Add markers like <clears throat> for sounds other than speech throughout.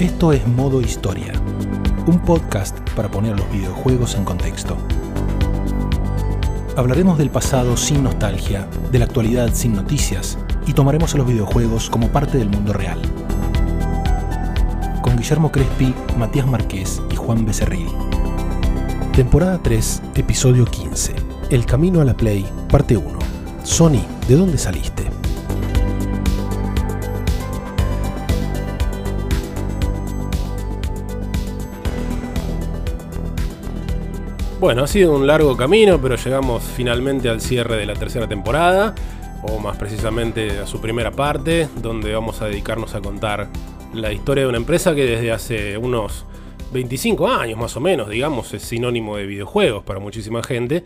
Esto es Modo Historia, un podcast para poner los videojuegos en contexto. Hablaremos del pasado sin nostalgia, de la actualidad sin noticias y tomaremos a los videojuegos como parte del mundo real. Con Guillermo Crespi, Matías Marqués y Juan Becerril. Temporada 3, episodio 15. El camino a la Play, parte 1. Sony, ¿de dónde saliste? Bueno, ha sido un largo camino, pero llegamos finalmente al cierre de la tercera temporada, o más precisamente a su primera parte, donde vamos a dedicarnos a contar la historia de una empresa que desde hace unos 25 años más o menos, digamos, es sinónimo de videojuegos para muchísima gente,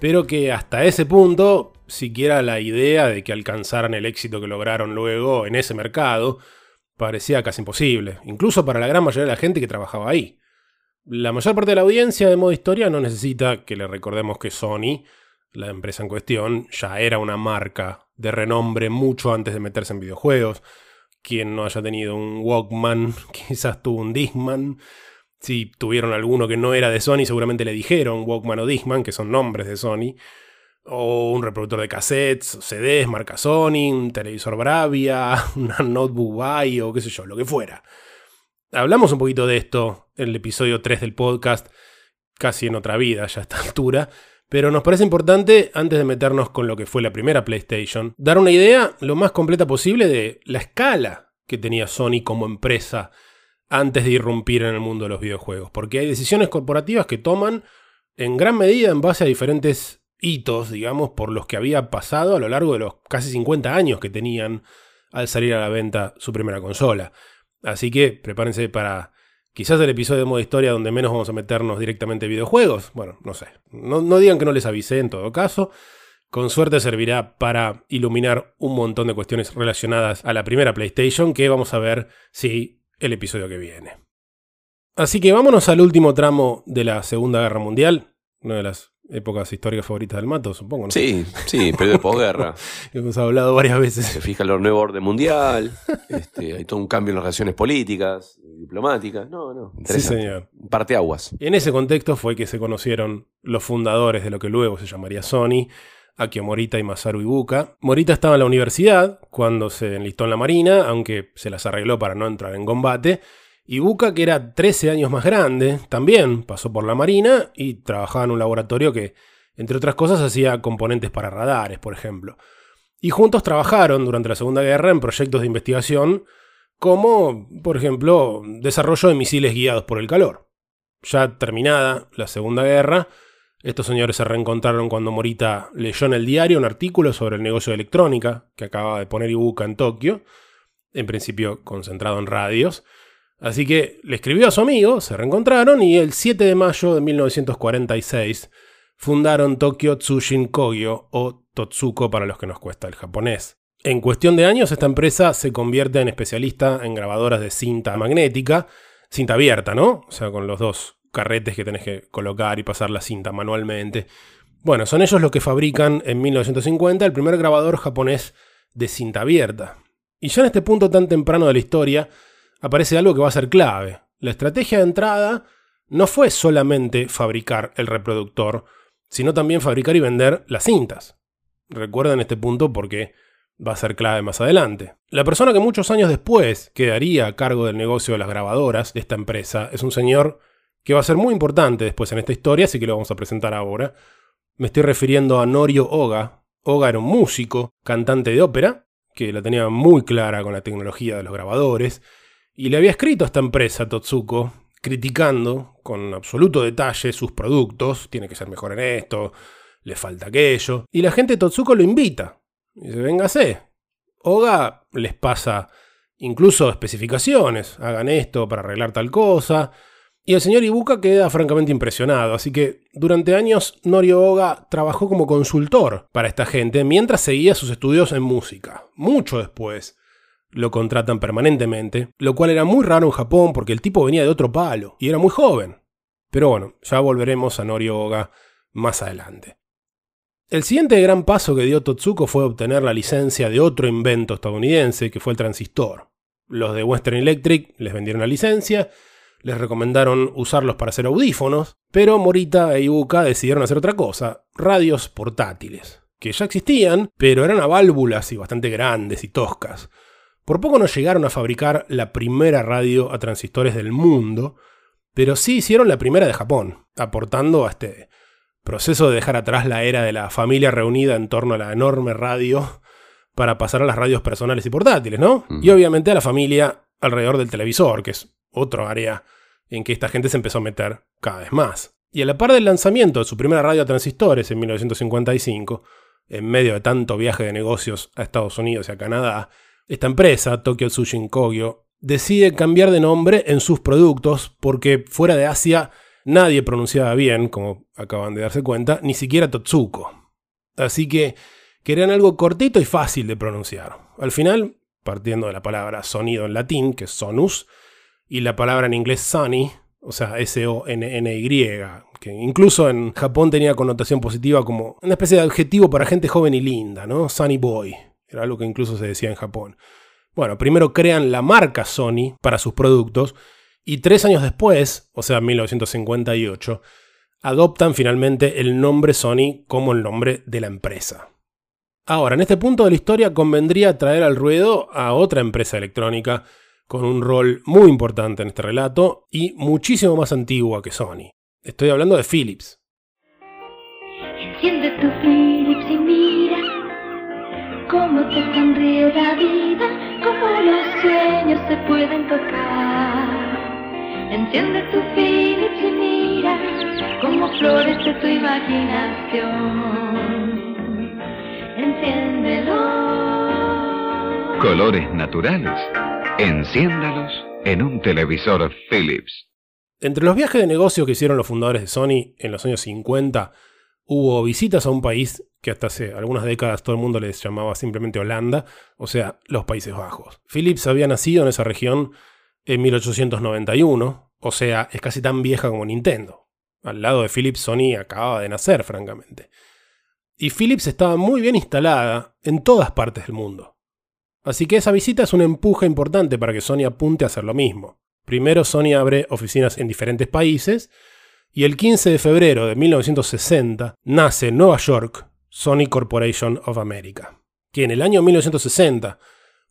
pero que hasta ese punto, siquiera la idea de que alcanzaran el éxito que lograron luego en ese mercado, parecía casi imposible, incluso para la gran mayoría de la gente que trabajaba ahí. La mayor parte de la audiencia de modo historia no necesita que le recordemos que Sony, la empresa en cuestión, ya era una marca de renombre mucho antes de meterse en videojuegos. Quien no haya tenido un Walkman, <laughs> quizás tuvo un Discman. Si tuvieron alguno que no era de Sony, seguramente le dijeron Walkman o Discman, que son nombres de Sony. O un reproductor de cassettes, CDs, marca Sony, un televisor Bravia, <laughs> una notebook Vai o qué sé yo, lo que fuera. Hablamos un poquito de esto en el episodio 3 del podcast, casi en otra vida ya a esta <laughs> altura, pero nos parece importante, antes de meternos con lo que fue la primera PlayStation, dar una idea lo más completa posible de la escala que tenía Sony como empresa antes de irrumpir en el mundo de los videojuegos, porque hay decisiones corporativas que toman en gran medida en base a diferentes hitos, digamos, por los que había pasado a lo largo de los casi 50 años que tenían al salir a la venta su primera consola. Así que prepárense para quizás el episodio de modo historia donde menos vamos a meternos directamente en videojuegos. Bueno, no sé. No, no digan que no les avisé en todo caso. Con suerte servirá para iluminar un montón de cuestiones relacionadas a la primera PlayStation que vamos a ver si el episodio que viene. Así que vámonos al último tramo de la Segunda Guerra Mundial, una de las épocas históricas favoritas del mato, supongo. ¿no? Sí, sí, periodo de posguerra. <laughs> Hemos hablado varias veces. Se fija el nuevo orden mundial, este, hay todo un cambio en las relaciones políticas, diplomáticas. No, no, Sí, señor. Parteaguas. Y en ese contexto fue que se conocieron los fundadores de lo que luego se llamaría Sony, Akio Morita y Masaru Ibuka. Morita estaba en la universidad cuando se enlistó en la marina, aunque se las arregló para no entrar en combate. Ibuka, que era 13 años más grande, también pasó por la marina y trabajaba en un laboratorio que, entre otras cosas, hacía componentes para radares, por ejemplo. Y juntos trabajaron durante la Segunda Guerra en proyectos de investigación como, por ejemplo, desarrollo de misiles guiados por el calor. Ya terminada la Segunda Guerra, estos señores se reencontraron cuando Morita leyó en el diario un artículo sobre el negocio de electrónica que acaba de poner Ibuka en Tokio, en principio concentrado en radios. Así que le escribió a su amigo, se reencontraron y el 7 de mayo de 1946 fundaron Tokyo Tsushin Kogyo o Totsuko para los que nos cuesta el japonés. En cuestión de años, esta empresa se convierte en especialista en grabadoras de cinta magnética, cinta abierta, ¿no? O sea, con los dos carretes que tenés que colocar y pasar la cinta manualmente. Bueno, son ellos los que fabrican en 1950 el primer grabador japonés de cinta abierta. Y ya en este punto tan temprano de la historia aparece algo que va a ser clave. La estrategia de entrada no fue solamente fabricar el reproductor, sino también fabricar y vender las cintas. Recuerden este punto porque va a ser clave más adelante. La persona que muchos años después quedaría a cargo del negocio de las grabadoras de esta empresa es un señor que va a ser muy importante después en esta historia, así que lo vamos a presentar ahora. Me estoy refiriendo a Norio Oga. Oga era un músico, cantante de ópera, que la tenía muy clara con la tecnología de los grabadores, y le había escrito a esta empresa, Totsuko, criticando con absoluto detalle sus productos, tiene que ser mejor en esto, le falta aquello, y la gente de Totsuko lo invita. Y dice, véngase. Oga les pasa incluso especificaciones, hagan esto para arreglar tal cosa, y el señor Ibuka queda francamente impresionado, así que durante años Norio Oga trabajó como consultor para esta gente mientras seguía sus estudios en música. Mucho después lo contratan permanentemente, lo cual era muy raro en Japón porque el tipo venía de otro palo y era muy joven. Pero bueno, ya volveremos a Norio Oga más adelante. El siguiente gran paso que dio Totsuko fue obtener la licencia de otro invento estadounidense, que fue el transistor. Los de Western Electric les vendieron la licencia, les recomendaron usarlos para hacer audífonos, pero Morita e Ibuka decidieron hacer otra cosa, radios portátiles, que ya existían, pero eran a válvulas y bastante grandes y toscas. Por poco no llegaron a fabricar la primera radio a transistores del mundo, pero sí hicieron la primera de Japón, aportando a este proceso de dejar atrás la era de la familia reunida en torno a la enorme radio para pasar a las radios personales y portátiles, ¿no? Y obviamente a la familia alrededor del televisor, que es otro área en que esta gente se empezó a meter cada vez más. Y a la par del lanzamiento de su primera radio a transistores en 1955, en medio de tanto viaje de negocios a Estados Unidos y a Canadá, esta empresa, Tokyo Tsushin Kogyo, decide cambiar de nombre en sus productos porque fuera de Asia nadie pronunciaba bien, como acaban de darse cuenta, ni siquiera Totsuko. Así que querían algo cortito y fácil de pronunciar. Al final, partiendo de la palabra sonido en latín, que es sonus, y la palabra en inglés sunny, o sea, S-O-N-N-Y, que incluso en Japón tenía connotación positiva como una especie de adjetivo para gente joven y linda, ¿no? Sunny Boy. Era algo que incluso se decía en Japón. Bueno, primero crean la marca Sony para sus productos y tres años después, o sea, 1958, adoptan finalmente el nombre Sony como el nombre de la empresa. Ahora, en este punto de la historia convendría traer al ruedo a otra empresa electrónica con un rol muy importante en este relato y muchísimo más antigua que Sony. Estoy hablando de Philips. Tu cómo te sonríe la vida, cómo los sueños se pueden tocar. Enciende tu Philips y mira cómo florece tu imaginación. Enciéndelo. Colores naturales. Enciéndalos en un televisor Philips. Entre los viajes de negocio que hicieron los fundadores de Sony en los años 50, hubo visitas a un país que hasta hace algunas décadas todo el mundo les llamaba simplemente Holanda, o sea, los Países Bajos. Philips había nacido en esa región en 1891, o sea, es casi tan vieja como Nintendo. Al lado de Philips, Sony acababa de nacer, francamente. Y Philips estaba muy bien instalada en todas partes del mundo. Así que esa visita es un empuje importante para que Sony apunte a hacer lo mismo. Primero Sony abre oficinas en diferentes países y el 15 de febrero de 1960 nace en Nueva York Sony Corporation of America, que en el año 1960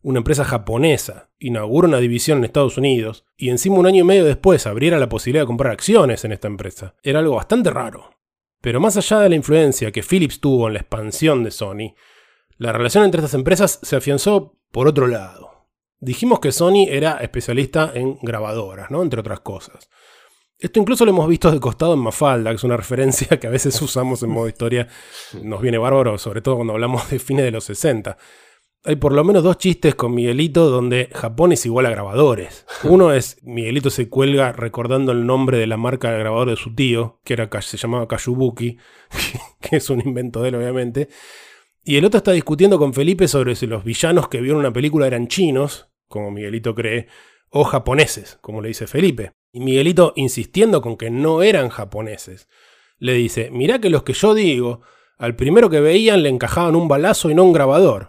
una empresa japonesa inaugura una división en Estados Unidos y encima un año y medio después abriera la posibilidad de comprar acciones en esta empresa. Era algo bastante raro. Pero más allá de la influencia que Philips tuvo en la expansión de Sony, la relación entre estas empresas se afianzó por otro lado, dijimos que Sony era especialista en grabadoras, ¿no? Entre otras cosas. Esto incluso lo hemos visto de costado en Mafalda, que es una <laughs> referencia que a veces usamos en modo historia. Nos viene bárbaro, sobre todo cuando hablamos de fines de los 60. Hay por lo menos dos chistes con Miguelito donde Japón es igual a grabadores. Uno es Miguelito se cuelga recordando el nombre de la marca de grabador de su tío, que era, se llamaba Kayubuki, <laughs> que es un invento de él obviamente. Y el otro está discutiendo con Felipe sobre si los villanos que vieron una película eran chinos, como Miguelito cree, o japoneses, como le dice Felipe. Y Miguelito, insistiendo con que no eran japoneses, le dice, mirá que los que yo digo, al primero que veían le encajaban un balazo y no un grabador.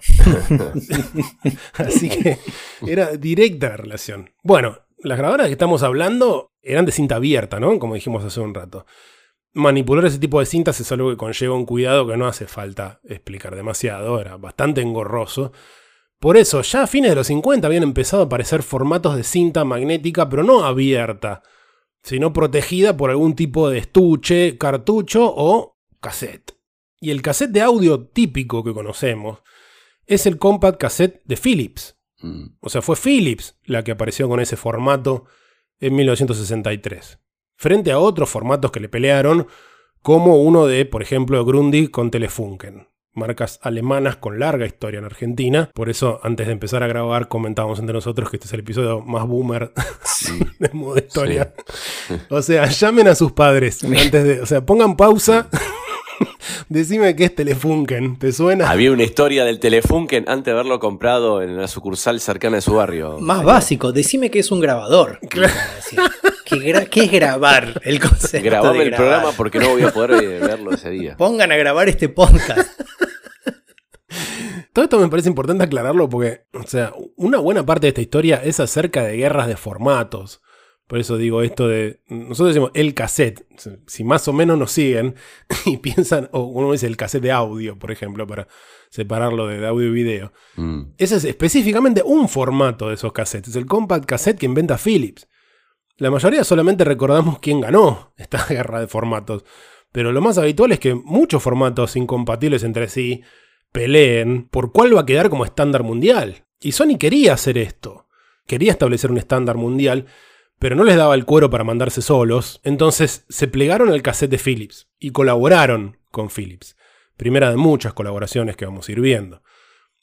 <laughs> Así que era directa la relación. Bueno, las grabadoras que estamos hablando eran de cinta abierta, ¿no? Como dijimos hace un rato manipular ese tipo de cintas es algo que conlleva un cuidado que no hace falta explicar demasiado, era bastante engorroso. Por eso, ya a fines de los 50 habían empezado a aparecer formatos de cinta magnética, pero no abierta, sino protegida por algún tipo de estuche, cartucho o cassette. Y el cassette de audio típico que conocemos es el compact cassette de Philips. Mm. O sea, fue Philips la que apareció con ese formato en 1963 frente a otros formatos que le pelearon, como uno de, por ejemplo, Grundig con Telefunken. Marcas alemanas con larga historia en Argentina. Por eso, antes de empezar a grabar, comentábamos entre nosotros que este es el episodio más boomer <laughs> de modo historia. O sea, llamen a sus padres antes de. O sea, pongan pausa. <laughs> Decime qué es Telefunken, ¿te suena? Había una historia del Telefunken antes de haberlo comprado en la sucursal cercana de su barrio. Más básico, decime que es un grabador. Claro. ¿Qué, es grabar? El concepto Grabame el programa porque no voy a poder eh, verlo ese día. Pongan a grabar este podcast. Todo esto me parece importante aclararlo porque, o sea, una buena parte de esta historia es acerca de guerras de formatos. Por eso digo esto de. Nosotros decimos el cassette. Si más o menos nos siguen <laughs> y piensan, o uno dice el cassette de audio, por ejemplo, para separarlo de audio y video. Mm. Ese es específicamente un formato de esos cassettes. Es el compact cassette que inventa Philips. La mayoría solamente recordamos quién ganó <laughs> esta guerra de formatos. Pero lo más habitual es que muchos formatos incompatibles entre sí peleen por cuál va a quedar como estándar mundial. Y Sony quería hacer esto. Quería establecer un estándar mundial, pero no les daba el cuero para mandarse solos. Entonces se plegaron al cassette de Philips y colaboraron con Philips. Primera de muchas colaboraciones que vamos a ir viendo.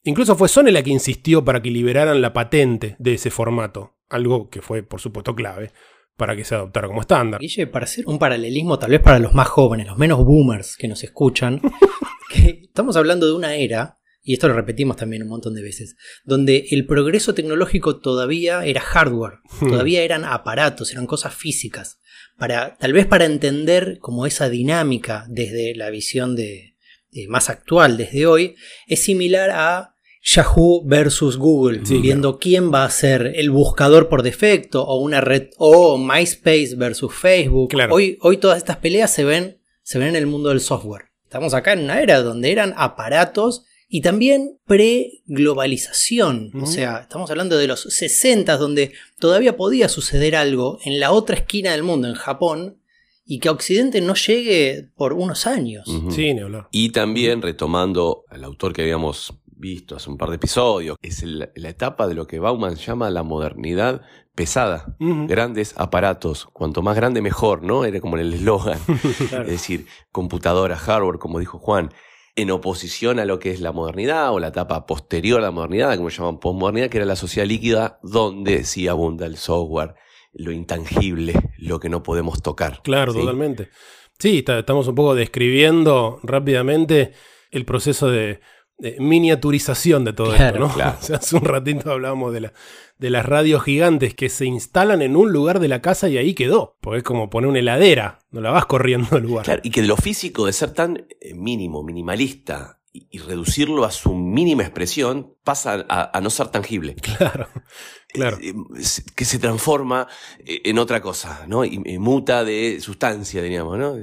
Incluso fue Sony la que insistió para que liberaran la patente de ese formato, algo que fue por supuesto clave para que se adoptara como estándar. Guille, para hacer un paralelismo tal vez para los más jóvenes, los menos boomers que nos escuchan, <laughs> que estamos hablando de una era, y esto lo repetimos también un montón de veces, donde el progreso tecnológico todavía era hardware, <laughs> Hmm. todavía eran aparatos, eran cosas físicas. Para, tal vez para entender como esa dinámica desde la visión de, de más actual, desde hoy, es similar a Yahoo versus Google, Sí, viendo quién va a ser el buscador por defecto o una red o MySpace versus Facebook. Claro. Hoy, hoy todas estas peleas se ven, se ven en el mundo del software. Estamos acá en una era donde eran aparatos y también pre-globalización. O sea, estamos hablando de los 60 donde todavía podía suceder algo en la otra esquina del mundo, en Japón, y que a Occidente no llegue por unos años. Sí, ni hablar. Y también retomando al autor que habíamos visto hace un par de episodios, es el- la etapa de lo que Bauman llama la modernidad pesada. Grandes aparatos, cuanto más grande mejor, ¿no? Era como el eslogan. <laughs> Claro. Es decir, computadora, hardware, como dijo Juan, en oposición a lo que es la modernidad o la etapa posterior a la modernidad, como llaman postmodernidad, que era la sociedad líquida, donde sí abunda el software, lo intangible, lo que no podemos tocar. Claro, ¿sí? totalmente. Sí, está- estamos un poco describiendo rápidamente el proceso de, de miniaturización de todo Claro, esto, ¿no? claro. <laughs> O sea, hace un ratito hablábamos de, la, de las radios gigantes que se instalan en un lugar de la casa y ahí quedó. Porque es como poner una heladera, no la vas corriendo al lugar. Claro, y que de lo físico, de ser tan eh, mínimo, minimalista, y, y reducirlo a su mínima expresión, pasa a, a no ser tangible. Claro, claro. Eh, que se transforma eh, en otra cosa, ¿no? Y, y muta de sustancia, diríamos, ¿no?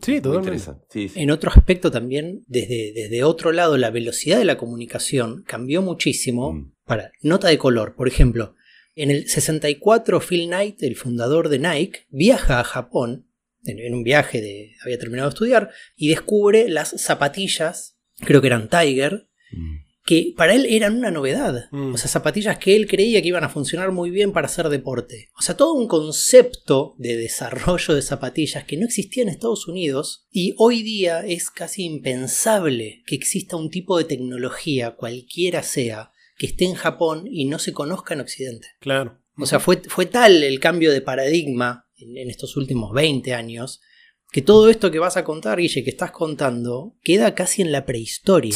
Sí, totalmente. interesante. Sí, sí. En otro aspecto también, desde, desde otro lado, la velocidad de la comunicación cambió muchísimo. Mm. Para nota de color, por ejemplo, en el 64 Phil Knight, el fundador de Nike, viaja a Japón, en, en un viaje de, había terminado de estudiar, y descubre las zapatillas, creo que eran Tiger, Mm. Que para él eran una novedad. Mm. O sea, zapatillas que él creía que iban a funcionar muy bien para hacer deporte. O sea, todo un concepto de desarrollo de zapatillas que no existía en Estados Unidos y hoy día es casi impensable que exista un tipo de tecnología, cualquiera sea, que esté en Japón y no se conozca en Occidente. Claro. O sea, fue, fue tal el cambio de paradigma en, en estos últimos 20 años que todo esto que vas a contar, Guille, que estás contando, queda casi en la prehistoria.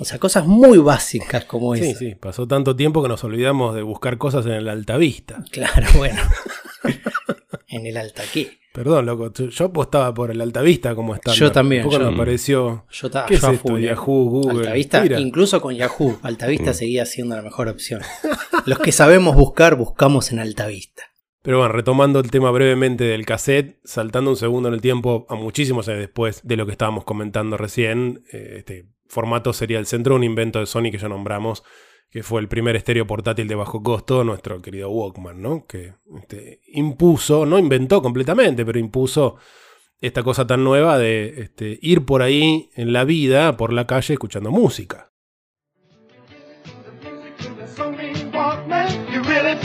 O sea, cosas muy básicas como Sí, esa. sí, pasó tanto tiempo que nos olvidamos de buscar cosas en el altavista. Claro, <laughs> bueno. en el altaqué. Perdón, loco, yo- apostaba por el altavista como estándar. Yo también, poco yo- me pareció... Yo ¿Qué yo esto? eh. Yahoo, Google. Altavista, Mira. incluso con Yahoo, Altavista seguía siendo la mejor opción. Los que sabemos buscar, buscamos en Altavista. Pero bueno, retomando el tema brevemente del cassette, saltando un segundo en el tiempo a muchísimos años después de lo que estábamos comentando recién, eh, este formato sería el centro, un invento de Sony que ya nombramos, que fue el primer estéreo portátil de bajo costo, nuestro querido Walkman, ¿no? Que este, impuso, no inventó completamente, pero impuso esta cosa tan nueva de este, ir por ahí en la vida, por la calle, escuchando música.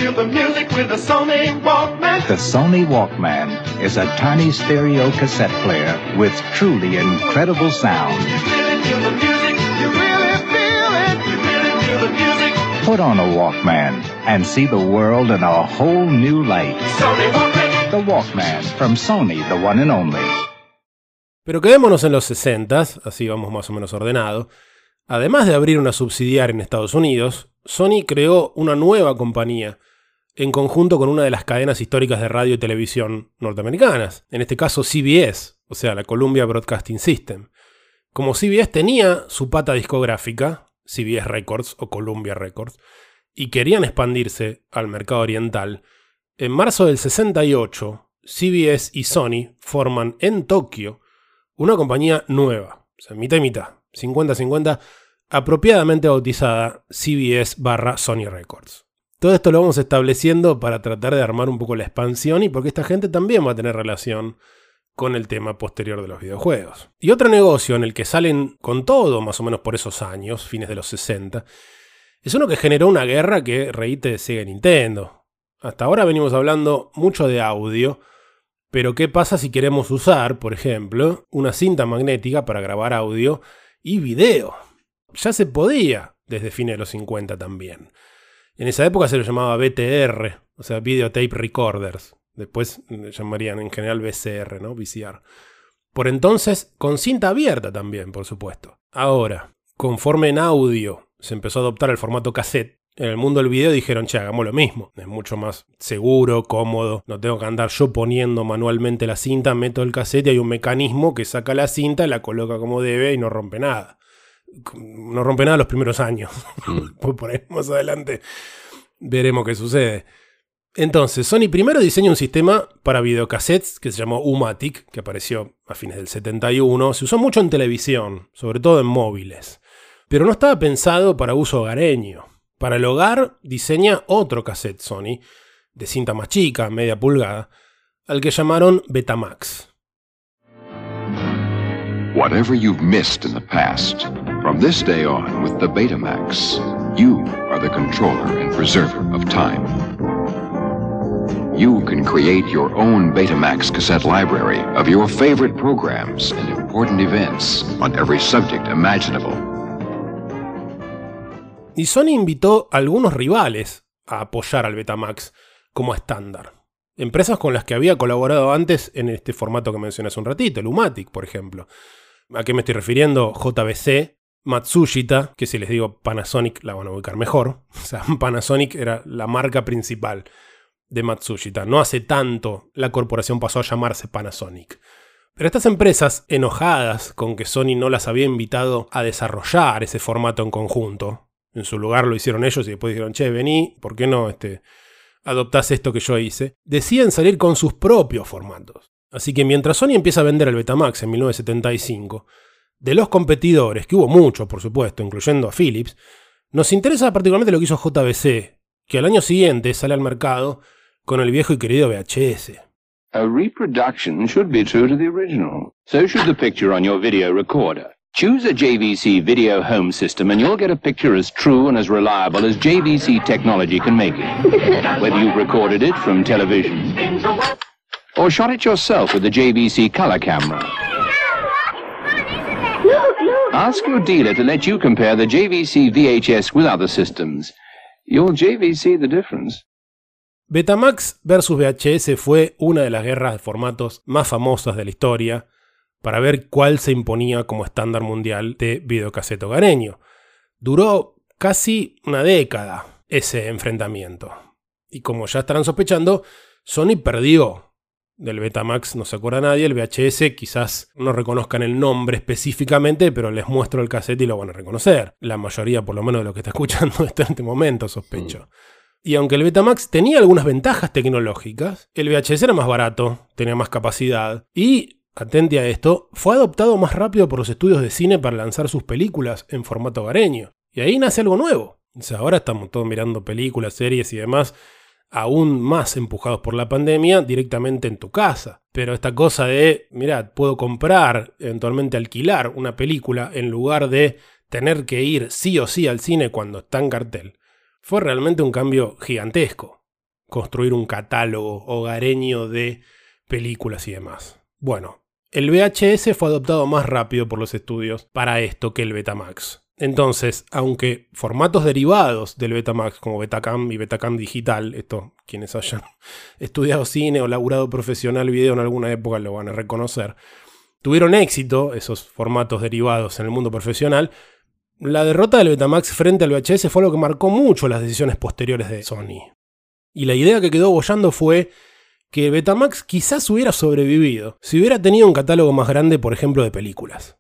Feel the music with the Sony Walkman. The Sony Walkman is a tiny stereo cassette player with truly incredible sound. Put on a Walkman and see the world in a whole new light. Sony Walkman. The Walkman from Sony, the one and only. Pero quedémonos en los 60, así vamos más o menos ordenado. Además de abrir una subsidiaria en Estados Unidos, Sony creó una nueva compañía en conjunto con una de las cadenas históricas de radio y televisión norteamericanas, en este caso CBS, o sea, la Columbia Broadcasting System. Como CBS tenía su pata discográfica, CBS Records o Columbia Records, y querían expandirse al mercado oriental, en marzo del 68, CBS y Sony forman en Tokio una compañía nueva, o sea, mitad y mitad, 50-50, apropiadamente bautizada CBS barra Sony Records. Todo esto lo vamos estableciendo para tratar de armar un poco la expansión y porque esta gente también va a tener relación con el tema posterior de los videojuegos. Y otro negocio en el que salen con todo, más o menos por esos años, fines de los 60, es uno que generó una guerra que reíte sigue Nintendo. Hasta ahora venimos hablando mucho de audio, pero ¿qué pasa si queremos usar, por ejemplo, una cinta magnética para grabar audio y video? Ya se podía desde fines de los 50 también. En esa época se lo llamaba BTR, o sea, Videotape Recorders. Después le llamarían en general VCR, ¿no? VCR. Por entonces, con cinta abierta también, por supuesto. Ahora, conforme en audio se empezó a adoptar el formato cassette, en el mundo del video dijeron, che, hagamos lo mismo. Es mucho más seguro, cómodo. No tengo que andar yo poniendo manualmente la cinta, meto el cassette y hay un mecanismo que saca la cinta, la coloca como debe y no rompe nada. No rompe nada los primeros años. <laughs> pues por ahí más adelante veremos qué sucede. Entonces, Sony primero diseña un sistema para videocassettes que se llamó Umatic, que apareció a fines del 71. Se usó mucho en televisión, sobre todo en móviles. Pero no estaba pensado para uso hogareño. Para el hogar diseña otro cassette Sony, de cinta más chica, media pulgada, al que llamaron Betamax. Whatever you've missed in the past, from this day on with the Betamax, you are the controller and preserver of time. You can create your own Betamax cassette library of your favorite programs and important events on every subject imaginable. Y Sony invitó a algunos rivales a apoyar al Betamax como estándar. Empresas con las que había colaborado antes en este formato que mencioné hace un ratito, el Umatic, por ejemplo. ¿A qué me estoy refiriendo? JBC, Matsushita, que si les digo Panasonic la van a ubicar mejor. <laughs> O sea, Panasonic era la marca principal de Matsushita. No hace tanto la corporación pasó a llamarse Panasonic. Pero estas empresas, enojadas con que Sony no las había invitado a desarrollar ese formato en conjunto, en su lugar lo hicieron ellos y después dijeron, che, vení, ¿por qué no este, adoptás esto que yo hice? Deciden salir con sus propios formatos. Así que mientras Sony empieza a vender el Betamax en 1975, de los competidores, que hubo muchos por supuesto, incluyendo a Philips, nos interesa particularmente lo que hizo JBC, que al año siguiente sale al mercado con el viejo y querido VHS. A reproduction should be true to the original. So should the picture on your video recorder. Choose a JVC video home system and you'll get a picture as true and as reliable as JVC technology can make it. Whether you've recorded it from television or shot it yourself with the JVC color camera. Ask your dealer to let you compare the JVC VHS with other systems. JVC the difference. Betamax versus VHS fue una de las guerras de formatos más famosas de la historia para ver cuál se imponía como estándar mundial de videocassette hogareño. Duró casi una década ese enfrentamiento. Y como ya estarán sospechando, Sony perdió. Del Betamax no se acuerda nadie, el VHS quizás no reconozcan el nombre específicamente, pero les muestro el cassette y lo van a reconocer. La mayoría, por lo menos de lo que está <laughs> escuchando esto en este momento, sospecho. Y aunque el Betamax tenía algunas ventajas tecnológicas, el VHS era más barato, tenía más capacidad y, atente a esto, fue adoptado más rápido por los estudios de cine para lanzar sus películas en formato hogareño. Y ahí nace algo nuevo. O sea, ahora estamos todos mirando películas, series y demás, aún más empujados por la pandemia, directamente en tu casa. Pero esta cosa de, mirad, puedo comprar, eventualmente alquilar una película en lugar de tener que ir sí o sí al cine cuando está en cartel fue realmente un cambio gigantesco. Construir un catálogo hogareño de películas y demás. Bueno, el VHS fue adoptado más rápido por los estudios para esto que el Betamax. Entonces, aunque formatos derivados del Betamax, como Betacam y Betacam digital, esto quienes hayan <laughs> estudiado cine o laburado profesional video en alguna época lo van a reconocer, tuvieron éxito esos formatos derivados en el mundo profesional, la derrota del Betamax frente al VHS fue lo que marcó mucho las decisiones posteriores de Sony. Y la idea que quedó bollando fue que Betamax quizás hubiera sobrevivido si hubiera tenido un catálogo más grande, por ejemplo, de películas.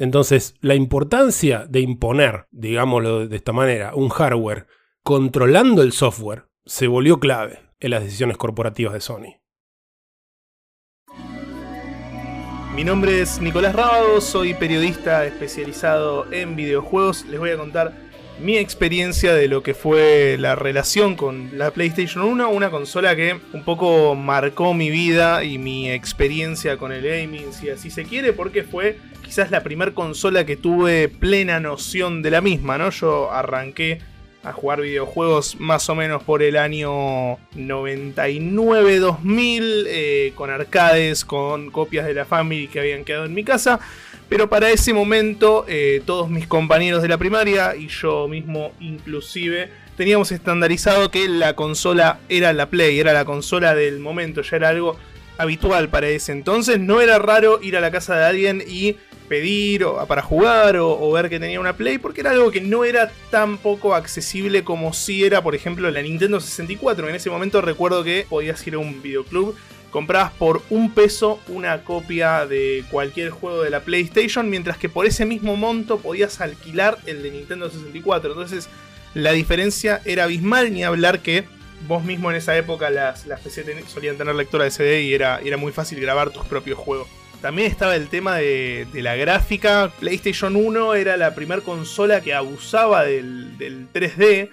Entonces, la importancia de imponer, digámoslo de esta manera, un hardware controlando el software se volvió clave en las decisiones corporativas de Sony. Mi nombre es Nicolás Rábado, soy periodista especializado en videojuegos. Les voy a contar mi experiencia de lo que fue la relación con la PlayStation 1, una consola que un poco marcó mi vida y mi experiencia con el gaming, si así se quiere, porque fue quizás la primera consola que tuve plena noción de la misma, ¿no? Yo arranqué a jugar videojuegos más o menos por el año 99-2000, eh, con arcades, con copias de la Family que habían quedado en mi casa. Pero para ese momento eh, todos mis compañeros de la primaria y yo mismo inclusive teníamos estandarizado que la consola era la Play, era la consola del momento, ya era algo habitual para ese entonces. No era raro ir a la casa de alguien y pedir o, para jugar o, ver que tenía una Play, porque era algo que no era tan poco accesible como si era, por ejemplo, la Nintendo 64. En ese momento recuerdo que podías ir a un videoclub, comprabas por un peso una copia de cualquier juego de la PlayStation, mientras que por ese mismo monto podías alquilar el de Nintendo 64. Entonces la diferencia era abismal, ni hablar que vos mismo en esa época las, las PC solían tener lectora de CD y era, era muy fácil grabar tus propios juegos. También estaba el tema de, la gráfica. PlayStation 1 era la primera consola que abusaba del, 3D.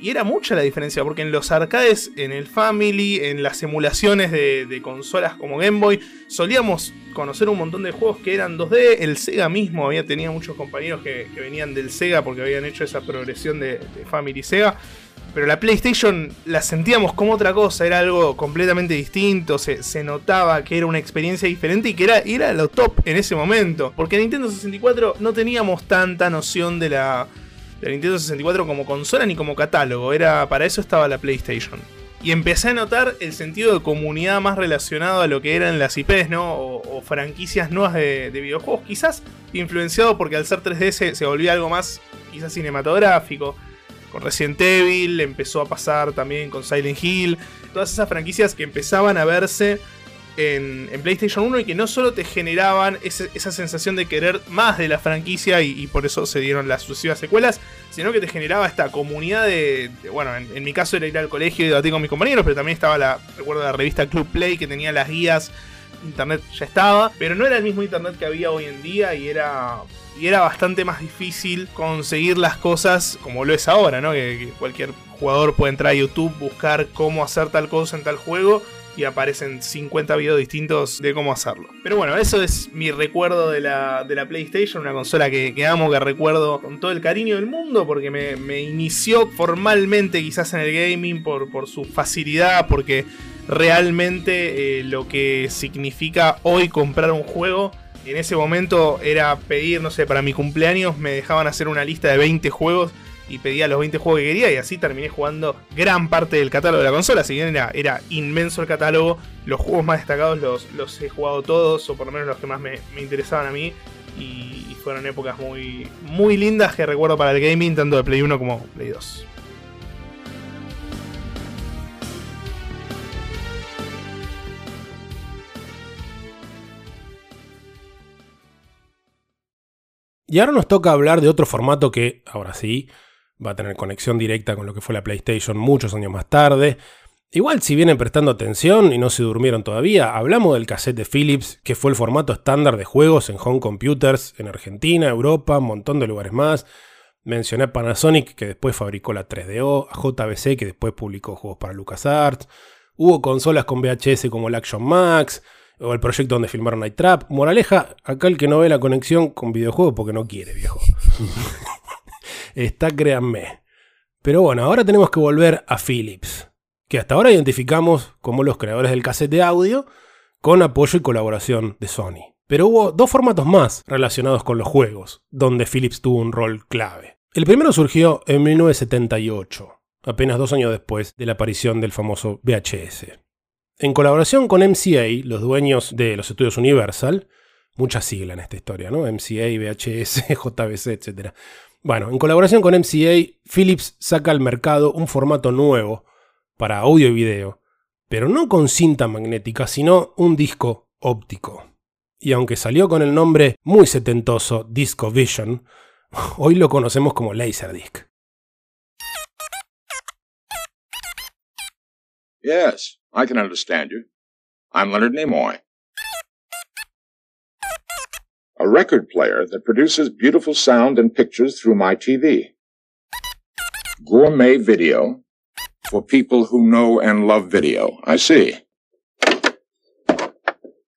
Y era mucha la diferencia, porque en los arcades, en el Family, en las emulaciones de, consolas como Game Boy, solíamos conocer un montón de juegos que eran 2D. El Sega mismo había tenido muchos compañeros que, venían del Sega porque habían hecho esa progresión de, de Family Sega. Pero la PlayStation la sentíamos como otra cosa, era algo completamente distinto, se, notaba que era una experiencia diferente y que era, era lo top en ese momento. Porque en Nintendo 64 no teníamos tanta noción de la, de Nintendo 64 como consola ni como catálogo, era, para eso estaba la PlayStation. Y empecé a notar el sentido de comunidad más relacionado a lo que eran las IPs, ¿no? O, franquicias nuevas de, videojuegos. Quizás influenciado porque al ser 3D se, se volvía algo más, quizás cinematográfico con Resident Evil, empezó a pasar también con Silent Hill, todas esas franquicias que empezaban a verse en, PlayStation 1 y que no solo te generaban esa sensación de querer más de la franquicia y, por eso se dieron las sucesivas secuelas, sino que te generaba esta comunidad de, bueno, en, mi caso era ir al colegio y debatir con mis compañeros, pero también estaba la, recuerdo la revista Club Play que tenía las guías, internet ya estaba, pero no era el mismo internet que había hoy en día y era y era bastante más difícil conseguir las cosas como lo es ahora, ¿no? Que, cualquier jugador puede entrar a YouTube, buscar cómo hacer tal cosa en tal juego y aparecen 50 videos distintos de cómo hacerlo. Pero bueno, eso es mi recuerdo de la, de la PlayStation, una consola que, amo, que recuerdo con todo el cariño del mundo, porque me, inició formalmente quizás en el gaming por, por su facilidad, porque realmente eh, lo que significa hoy comprar un juego en ese momento era pedir, no sé, para mi cumpleaños me dejaban hacer una lista de 20 juegos y pedía los 20 juegos que quería y así terminé jugando gran parte del catálogo de la consola. Si bien era, inmenso el catálogo, los juegos más destacados los, he jugado todos, o por lo menos los que más me, interesaban a mí. Y, y, fueron épocas muy, muy lindas que recuerdo para el gaming, tanto de Play 1 como Play 2. Y ahora nos toca hablar de otro formato que, ahora sí, va a tener conexión directa con lo que fue la PlayStation muchos años más tarde. Igual si vienen prestando atención y no se durmieron todavía, hablamos del cassette de Philips, que fue el formato estándar de juegos en home computers en Argentina, Europa, un montón de lugares más. Mencioné a Panasonic, que después fabricó la 3DO, a JBC, que después publicó juegos para LucasArts. Hubo consolas con VHS como el Action Max, o el proyecto donde filmaron Night Trap. Moraleja, acá el que no ve la conexión con videojuegos porque no quiere, viejo. <laughs> Está, créanme. Pero bueno, ahora tenemos que volver a Philips, que hasta ahora identificamos como los creadores del cassette de audio, con apoyo y colaboración de Sony. Pero hubo dos formatos más relacionados con los juegos, donde Philips tuvo un rol clave. El primero surgió en 1978, apenas dos años después de la aparición del famoso VHS. En colaboración con MCA, los dueños de los estudios Universal, mucha sigla en esta historia, ¿no? MCA, VHS, <laughs> JVC, etc. Bueno, en colaboración con MCA, Philips saca al mercado un formato nuevo para audio y video, pero no con cinta magnética, sino un disco óptico. y aunque salió con el nombre muy setentoso Disco Vision, <laughs> hoy lo conocemos como Laserdisc. Yes, I can understand you. I'm Leonard Nimoy. A record player that produces beautiful sound and pictures through my TV. Gourmet video for people who know and love video. I see.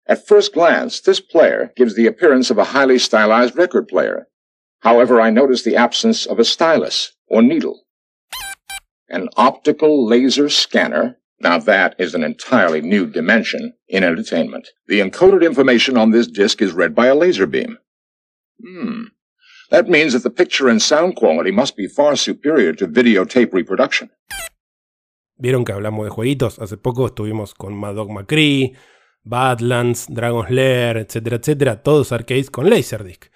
At first glance, this player gives the appearance of a highly stylized record player. However, I notice the absence of a stylus or needle. An optical laser scanner. Now that is an entirely new dimension in entertainment. The encoded information on this disc is read by a laser beam. Hmm. That means that the picture and sound quality must be far superior to videotape reproduction. Vieron que hablamos de jueguitos. Hace poco estuvimos con Mad Dog McCree, Badlands, Dragon's Lair, etcétera, etcétera. Todos arcades con Laserdisc.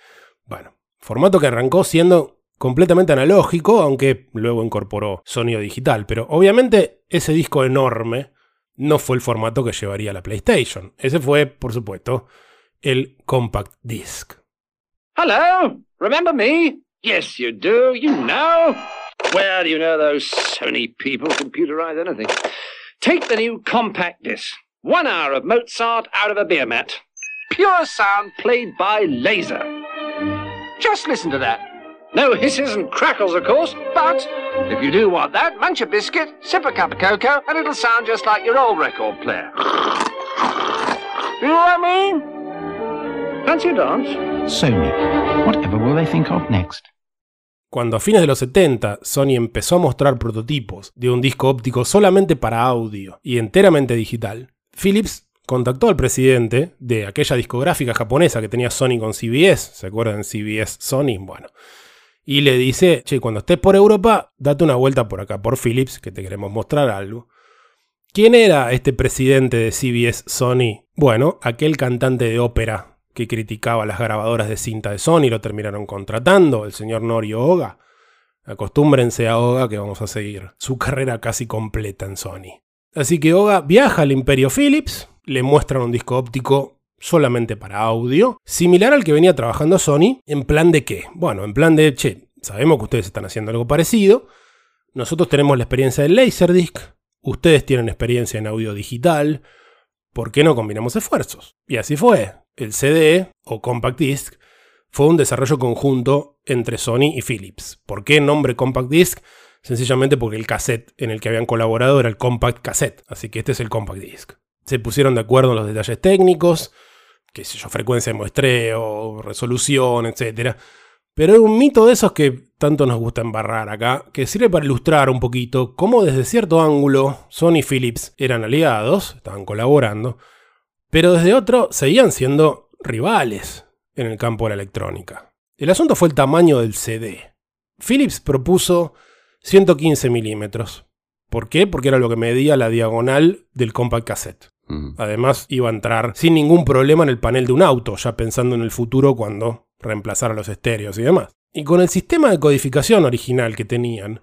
Bueno, formato que arrancó siendo completamente analógico, aunque luego incorporó sonido digital. Pero obviamente ese disco enorme no fue el formato que llevaría la PlayStation. Ese fue, por supuesto, el Compact Disc. Hello, remember me? Yes, you do. You know. Well, you know those Sony people computerize anything. Take the new compact disc. One hour of Mozart out of a beer mat. Pure sound played by laser. Just listen to that. No hisses and crackles, of course, but if you do want that, munch a biscuit, sip a cup of cocoa, and it'll sound just like your old record player. You know what I mean? Fancy a dance? Sony. Whatever will they think of next? Cuando a fines de los 70 Sony empezó a mostrar prototipos de un disco óptico solamente para audio y enteramente digital, Philips contactó al presidente de aquella discográfica japonesa que tenía Sony con CBS, ¿se acuerdan CBS Sony? Bueno, y le dice, che, cuando estés por Europa, date una vuelta por acá, por Philips, que te queremos mostrar algo. ¿Quién era este presidente de CBS Sony? Bueno, aquel cantante de ópera que criticaba las grabadoras de cinta de Sony, lo terminaron contratando, el señor Norio Oga. Acostúmbrense a Oga que vamos a seguir su carrera casi completa en Sony. Así que Oga viaja al Imperio Philips, le muestran un disco óptico solamente para audio, similar al que venía trabajando Sony, en plan de qué? Bueno, en plan de, che, sabemos que ustedes están haciendo algo parecido, nosotros tenemos la experiencia del Laserdisc, ustedes tienen experiencia en audio digital, ¿por qué no combinamos esfuerzos? Y así fue. El CD o Compact Disc fue un desarrollo conjunto entre Sony y Philips. ¿Por qué nombre Compact Disc? Sencillamente porque el cassette en el que habían colaborado era el Compact Cassette, así que este es el Compact Disc. Se pusieron de acuerdo en los detalles técnicos, qué sé frecuencia de muestreo, resolución, etc. Pero hay un mito de esos que tanto nos gusta embarrar acá, que sirve para ilustrar un poquito cómo desde cierto ángulo Sony y Philips eran aliados, estaban colaborando, pero desde otro seguían siendo rivales en el campo de la electrónica. El asunto fue el tamaño del CD. Philips propuso 115 milímetros. ¿Por qué? Porque era lo que medía la diagonal del compact cassette. Además, iba a entrar sin ningún problema en el panel de un auto, ya pensando en el futuro cuando reemplazara los estéreos y demás. Y con el sistema de codificación original que tenían,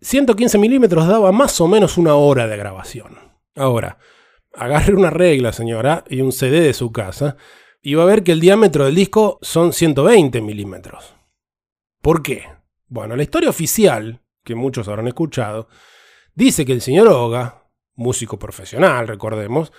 115 milímetros daba más o menos una hora de grabación. Ahora, agarre una regla, señora, y un CD de su casa, y va a ver que el diámetro del disco son 120 milímetros. ¿Por qué? Bueno, la historia oficial, que muchos habrán escuchado, dice que el señor Oga, músico profesional, recordemos,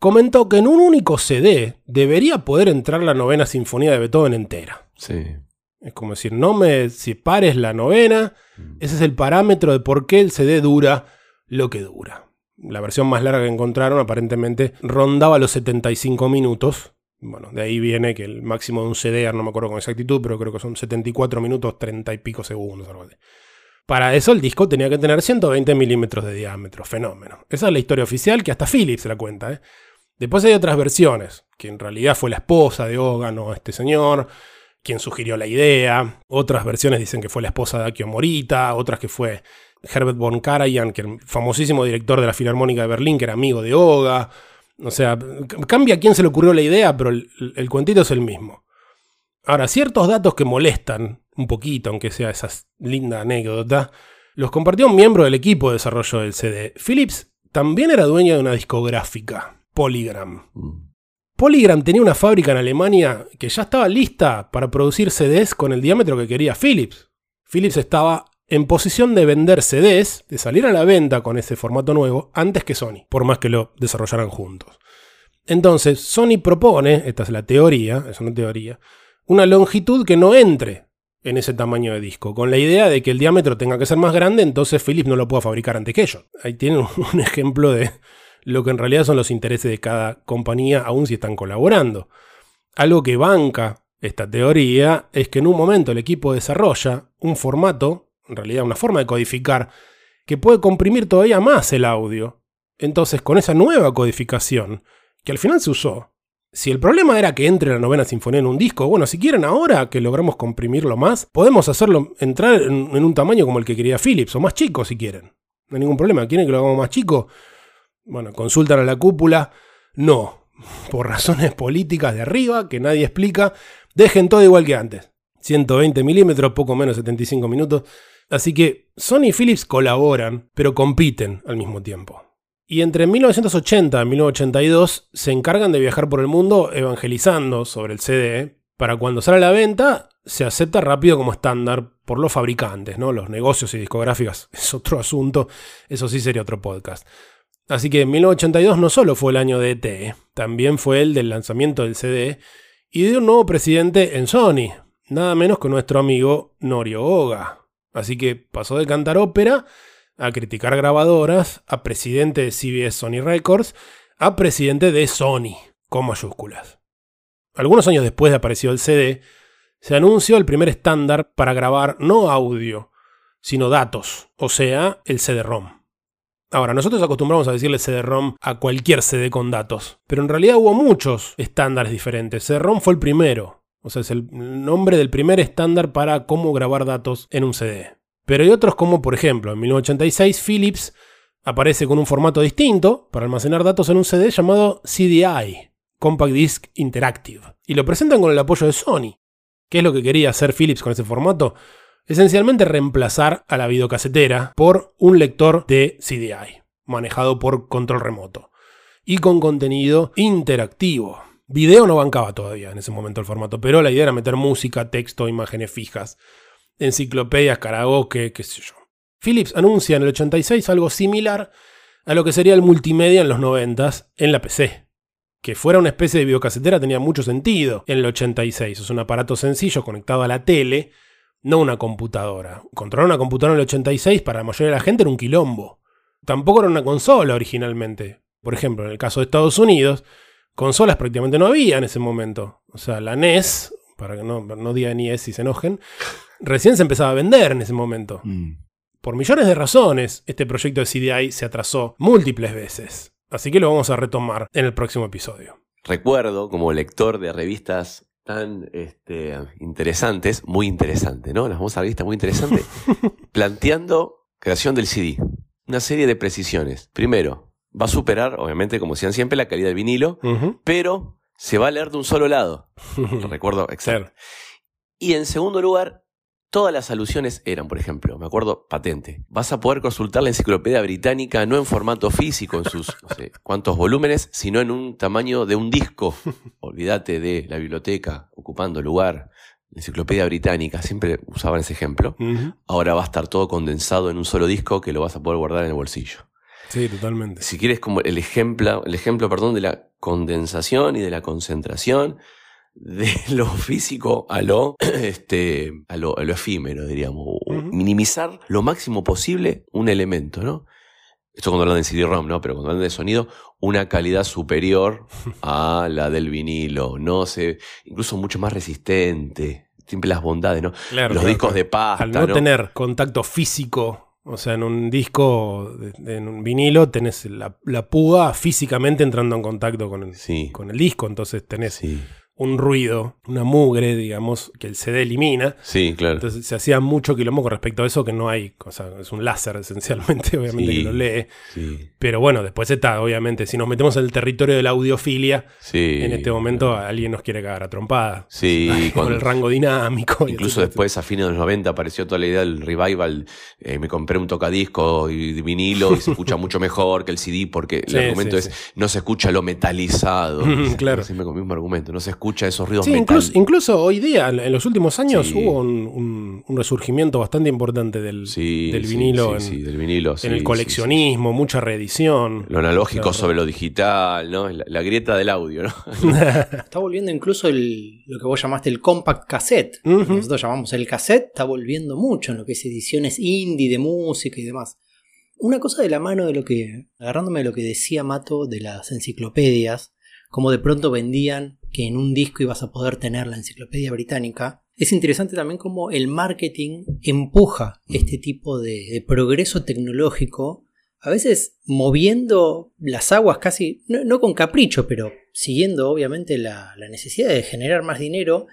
comentó que en un único CD debería poder entrar la novena sinfonía de Beethoven entera. Sí. Es como decir, no me separes la novena, ese es el parámetro de por qué el CD dura lo que dura. La versión más larga que encontraron aparentemente rondaba los 75 minutos. Bueno, de ahí viene que el máximo de un CD, no me acuerdo con exactitud, pero creo que son 74 minutos 30 y pico segundos. Algo así. Para eso el disco tenía que tener 120 milímetros de diámetro, fenómeno. Esa es la historia oficial que hasta Philips la cuenta. ¿eh? Después hay otras versiones, que en realidad fue la esposa de Oga, no este señor, quien sugirió la idea. Otras versiones dicen que fue la esposa de Akio Morita, otras que fue Herbert von Karajan, que el famosísimo director de la Filarmónica de Berlín, que era amigo de Oga. O sea, cambia a quién se le ocurrió la idea, pero el, el cuentito es el mismo. Ahora, ciertos datos que molestan un poquito, aunque sea esa linda anécdota, los compartió un miembro del equipo de desarrollo del CD. Philips también era dueño de una discográfica, Polygram. Polygram tenía una fábrica en Alemania que ya estaba lista para producir CDs con el diámetro que quería Philips. Philips estaba en posición de vender CDs, de salir a la venta con ese formato nuevo, antes que Sony, por más que lo desarrollaran juntos. Entonces, Sony propone, esta es la teoría, es una teoría, una longitud que no entre en ese tamaño de disco, con la idea de que el diámetro tenga que ser más grande, entonces Philips no lo pueda fabricar antes que ellos. Ahí tienen <laughs> un ejemplo de lo que en realidad son los intereses de cada compañía, aun si están colaborando. Algo que banca esta teoría es que en un momento el equipo desarrolla un formato, en realidad una forma de codificar, que puede comprimir todavía más el audio. Entonces, con esa nueva codificación, que al final se usó, si el problema era que entre la novena sinfonía en un disco, bueno, si quieren ahora que logramos comprimirlo más, podemos hacerlo entrar en, un tamaño como el que quería Philips, o más chico si quieren. No hay ningún problema. ¿Quieren que lo hagamos más chico? Bueno, consultan a la cúpula. No, <laughs> por razones políticas de arriba, que nadie explica, dejen todo igual que antes. 120 milímetros, poco menos 75 minutos. Así que Sony y Philips colaboran, pero compiten al mismo tiempo. Y entre 1980 y 1982 se encargan de viajar por el mundo evangelizando sobre el CD. Para cuando sale a la venta, se acepta rápido como estándar por los fabricantes, ¿no? Los negocios y discográficas <laughs> es otro asunto, eso sí sería otro podcast. Así que 1982 no solo fue el año de ET, también fue el del lanzamiento del CD y de un nuevo presidente en Sony, nada menos que nuestro amigo Norio Oga. Así que pasó de cantar ópera a criticar grabadoras, a presidente de CBS Sony Records, a presidente de Sony, con mayúsculas. Algunos años después de apareció el CD, se anunció el primer estándar para grabar no audio, sino datos, o sea, el CD-ROM. Ahora, nosotros acostumbramos a decirle CD-ROM a cualquier CD con datos, pero en realidad hubo muchos estándares diferentes. CD-ROM fue el primero, o sea, es el nombre del primer estándar para cómo grabar datos en un CD. Pero hay otros como, por ejemplo, en 1986 Philips aparece con un formato distinto para almacenar datos en un CD llamado CDI, Compact Disc Interactive, y lo presentan con el apoyo de Sony. ¿Qué es lo que quería hacer Philips con ese formato? Esencialmente reemplazar a la videocasetera por un lector de CDI, manejado por control remoto, y con contenido interactivo. Video no bancaba todavía en ese momento el formato, pero la idea era meter música, texto, imágenes fijas, enciclopedias, karaoke, qué sé yo. Philips anuncia en el 86 algo similar a lo que sería el multimedia en los 90 en la PC. Que fuera una especie de videocasetera tenía mucho sentido en el 86. Es un aparato sencillo conectado a la tele no una computadora. Controlar una computadora en el 86 para la mayoría de la gente era un quilombo. Tampoco era una consola originalmente. Por ejemplo, en el caso de Estados Unidos, consolas prácticamente no había en ese momento. O sea, la NES, para que no, no diga NES si se enojen, recién se empezaba a vender en ese momento. Mm. Por millones de razones, este proyecto de CDI se atrasó múltiples veces. Así que lo vamos a retomar en el próximo episodio. Recuerdo, como lector de revistas tan este, interesantes, muy interesante, ¿no? Las vamos a revista muy interesante, <laughs> planteando creación del CD. Una serie de precisiones. Primero, va a superar, obviamente, como decían siempre, la calidad del vinilo, pero se va a leer de un solo lado. <laughs> Recuerdo exacto. Y en segundo lugar, todas las alusiones eran, por ejemplo, me acuerdo patente. Vas a poder consultar la enciclopedia británica no en formato físico, en sus no sé cuántos volúmenes, sino en un tamaño de un disco. <laughs> Olvídate de la biblioteca ocupando lugar. La enciclopedia británica, siempre usaban ese ejemplo. Ahora va a estar todo condensado en un solo disco que lo vas a poder guardar en el bolsillo. Sí, totalmente. Si quieres como el ejemplo, el ejemplo, perdón, de la condensación y de la concentración, de <laughs> lo físico a lo, <clears throat> este, a lo, a lo efímero, diríamos. Minimizar lo máximo posible un elemento, ¿no? Esto cuando hablan de CD-ROM, ¿no? Pero cuando hablan de sonido, una calidad superior <laughs> a la del vinilo, ¿no? Se, incluso mucho más resistente. Siempre las bondades, ¿no? Claro, Los claro, discos claro. de pasta, Al no, ¿no? tener contacto físico, o sea, en un disco, en un vinilo, tenés la, la púa físicamente entrando en contacto con el, con el disco, entonces tenés un ruido, una mugre, digamos, que el CD elimina. Sí, claro. Entonces se hacía mucho quilombo con respecto a eso, que no hay, o sea, es un láser esencialmente, <laughs> obviamente, Sí, que lo lee. sí. Pero bueno, después está, obviamente, si nos metemos en el territorio de la audiofilia, Sí. en este momento alguien nos quiere cagar a trompada. Sí, <laughs> con cuando- el rango dinámico. Incluso después, a fines de los 90, apareció toda la idea del revival. Eh, me compré un tocadisco y vinilo y se escucha <laughs> mucho mejor que el CD porque el argumento es no se escucha lo metalizado. Claro. Siempre con el mismo argumento. No se escucha esos ruidos Sí, metal. incluso, incluso hoy día, en los últimos años, Sí. hubo un, un- un resurgimiento bastante importante del, Sí, del vinilo, sí, en, sí, del vinilo, sí, en el sí, coleccionismo, mucha reedición. Lo analógico Claro. sobre lo digital, ¿no? La, la grieta del audio, ¿no? <laughs> Está volviendo incluso el, lo que vos llamaste el compact cassette. que Nosotros llamamos el cassette, está volviendo mucho en lo que es ediciones indie de música y demás. Una cosa de la mano de lo que, agarrándome de lo que decía Mato de las enciclopedias, como de pronto vendían que en un disco ibas a poder tener la enciclopedia británica, es interesante también cómo el marketing empuja este tipo de, de progreso tecnológico, a veces moviendo las aguas casi, no, no con capricho, pero siguiendo obviamente la, la necesidad de generar más dinero.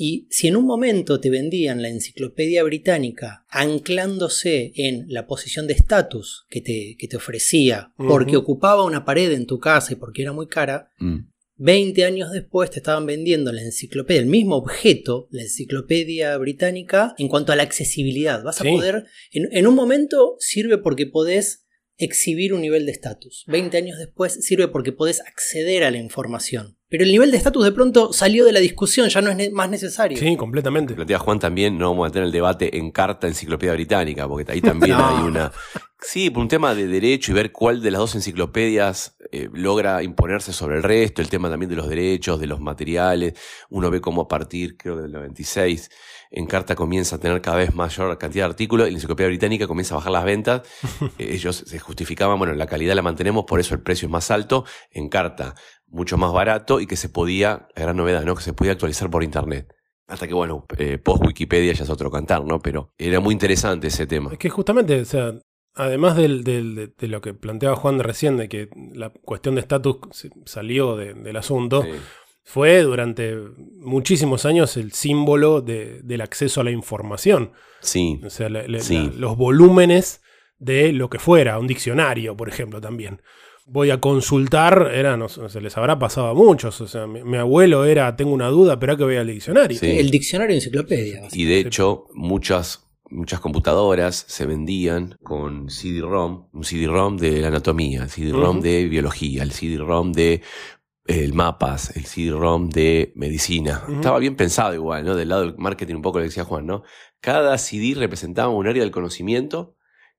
Y si en un momento te vendían la enciclopedia británica anclándose en la posición de estatus que te, que te ofrecía, porque ocupaba una pared en tu casa y porque era muy cara, Mm. 20 años después te estaban vendiendo la enciclopedia, el mismo objeto, la enciclopedia británica, en cuanto a la accesibilidad. Vas Sí. a poder, en, en un momento sirve porque podés exhibir un nivel de estatus. 20 años después sirve porque podés acceder a la información. Pero el nivel de estatus de pronto salió de la discusión, ya no es ne- más necesario. Sí, completamente. Plantea Juan también, no vamos a tener el debate en carta enciclopedia británica, porque ahí también <laughs> No. hay una. Sí, por un tema de derecho y ver cuál de las dos enciclopedias eh, logra imponerse sobre el resto, el tema también de los derechos, de los materiales. Uno ve cómo a partir, creo que del 96, en carta comienza a tener cada vez mayor cantidad de artículos y la enciclopedia británica comienza a bajar las ventas. <laughs> Eh, Ellos se justificaban, bueno, la calidad la mantenemos, por eso el precio es más alto. En carta, mucho más barato y que se podía, la gran novedad, ¿no? Que se podía actualizar por internet. Hasta que, bueno, eh, post Wikipedia ya es otro cantar, ¿no? Pero era muy interesante ese tema. Es que justamente, o sea, además del- del- de, de lo que planteaba Juan recién, de que la cuestión de estatus salió de- del asunto, Sí. fue durante muchísimos años el símbolo de- del acceso a la información. Sí. O sea, la- la- Sí. la- los volúmenes de lo que fuera, un diccionario, por ejemplo, también. Voy a consultar, era, no sé, se les habrá pasado a muchos. O sea, mi, mi abuelo era, tengo una duda, pero hay que voy al diccionario. Sí. El diccionario de enciclopedia. Y de hecho, muchas, muchas computadoras se vendían con CD-ROM, un CD-ROM de la anatomía, el CD-ROM de biología, el CD-ROM de eh, el mapas, el CD-ROM de medicina. Estaba bien pensado igual, ¿no? Del lado del marketing un poco lo decía Juan, ¿no? Cada CD representaba un área del conocimiento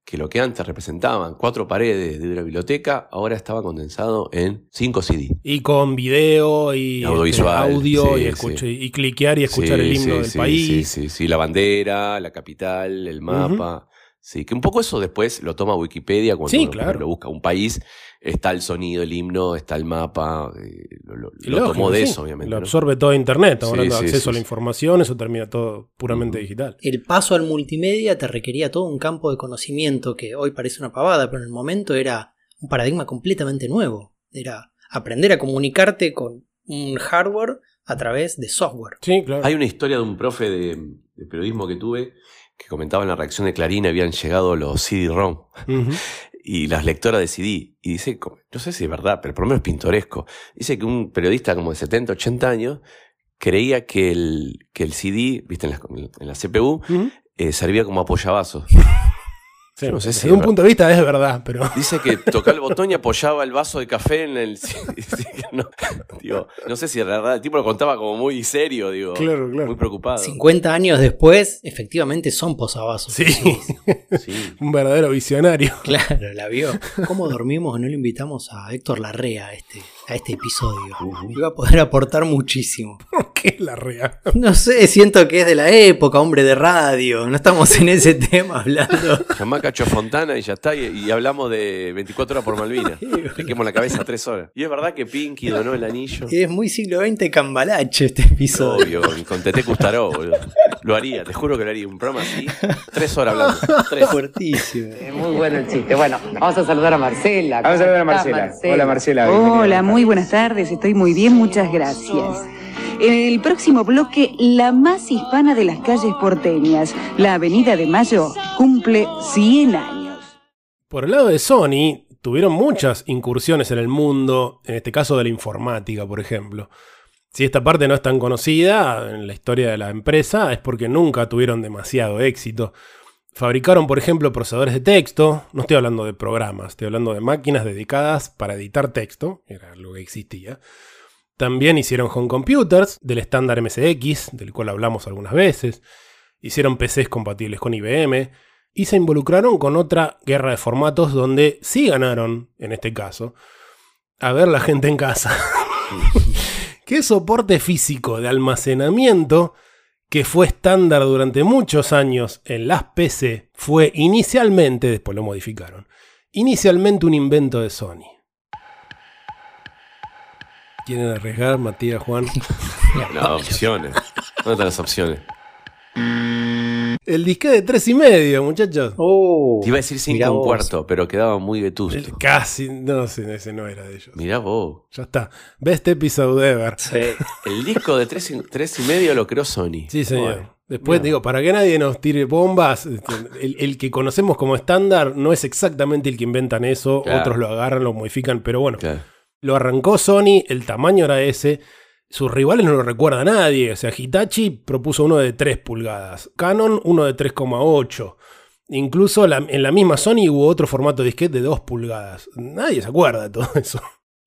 que lo que antes representaban cuatro paredes de una biblioteca, ahora estaba condensado en cinco CD. Y con video y Audiovisual, este, audio sí, y, escucha- sí. y cliquear y escuchar Sí, el himno del país. Sí, sí, sí, la bandera, la capital, el mapa. Sí, que un poco eso después lo toma Wikipedia cuando Sí, uno claro. lo busca. Un país, está el sonido, el himno, está el mapa. eh, lo lo- Y lo lógico, tomó de sí, eso, obviamente. Lo ¿no? absorbe todo Internet, estamos Sí, hablando de sí, acceso sí, a la información, eso termina todo puramente digital. El paso al multimedia te requería todo un campo de conocimiento que hoy parece una pavada, pero en el momento era un paradigma completamente nuevo. Era aprender a comunicarte con un hardware a través de software. Sí, claro. Hay una historia de un profe de, de periodismo que tuve que comentaba en la reacción de Clarín habían llegado los CD-ROM <laughs> y las lectoras de CD. Y dice, no sé si es verdad, pero por lo menos es pintoresco. Dice que un periodista como de 70, 80 años creía que el, que el CD, viste, en la, en la CPU, eh, servía como apoyavasos. <laughs> Sí, Yo no sé si desde es un punto de vista es verdad, pero <laughs> Dice que tocaba el botón y apoyaba el vaso de café en el. <laughs> no, digo, no sé si es verdad. El tipo lo contaba como muy serio, digo. Claro, claro. Muy preocupado. 50 años después, efectivamente son posavasos. sí, <laughs> Sí. un verdadero visionario. Claro, la vio. ¿Cómo dormimos? No le invitamos a Héctor Larrea a este, a este episodio. Iba a poder aportar muchísimo. <laughs> ¿Qué es la rea? No sé, siento que es de la época, hombre de radio. No estamos en ese <laughs> tema hablando. Llamá a Cacho Fontana y ya está. Y, y hablamos de 24 horas por Malvinas. <laughs> Le quemamos la cabeza tres horas. Y es verdad que Pinky donó el anillo. Es muy siglo XX cambalache este episodio. Obvio, con Tete Custaró, boludo. Lo haría, te juro que lo haría. Un programa así, tres horas hablando. <laughs> Tres. Fuertísimo. Muy bueno el chiste. Bueno, vamos a saludar a Marcela. Vamos a saludar a ¿Cómo está, Marcela. Hola Marcela. bienvenida. Hola, muy buenas tardes. Estoy muy bien, muchas gracias. En el próximo bloque, la más hispana de las calles porteñas, la Avenida de Mayo, cumple 100 años. Por el lado de Sony, tuvieron muchas incursiones en el mundo, en este caso de la informática, por ejemplo. Si esta parte no es tan conocida en la historia de la empresa, es porque nunca tuvieron demasiado éxito. Fabricaron, por ejemplo, procesadores de texto, no estoy hablando de programas, estoy hablando de máquinas dedicadas para editar texto, era lo que existía. También hicieron home computers del estándar MSX, del cual hablamos algunas veces. Hicieron PCs compatibles con IBM. Y se involucraron con otra guerra de formatos donde sí ganaron, en este caso, a ver la gente en casa. ¿Qué soporte físico de almacenamiento que fue estándar durante muchos años en las PC fue inicialmente, después lo modificaron, inicialmente un invento de Sony? ¿Quieren arriesgar, Matías, Juan? <laughs> No, opciones. ¿Dónde están las opciones? El disque de tres y medio, muchachos. Oh, Te iba a decir cinco un cuarto, pero quedaba muy vetusto. Casi, no sé, ese no era de ellos. Mirá vos. Ya está. Best episode ever. <laughs> El disco de tres y, tres y medio lo creó Sony. Sí, señor. Bueno, Después digo, para que nadie nos tire bombas, este, el, el que conocemos como estándar no es exactamente el que inventan eso, Claro. otros lo agarran, lo modifican, pero bueno, Claro. lo arrancó Sony, el tamaño era ese, sus rivales no lo recuerda nadie, o sea, Hitachi propuso uno de 3 pulgadas, Canon uno de 3,8, incluso en la misma Sony hubo otro formato de disquete de 2 pulgadas, nadie se acuerda de todo <laughs> eso.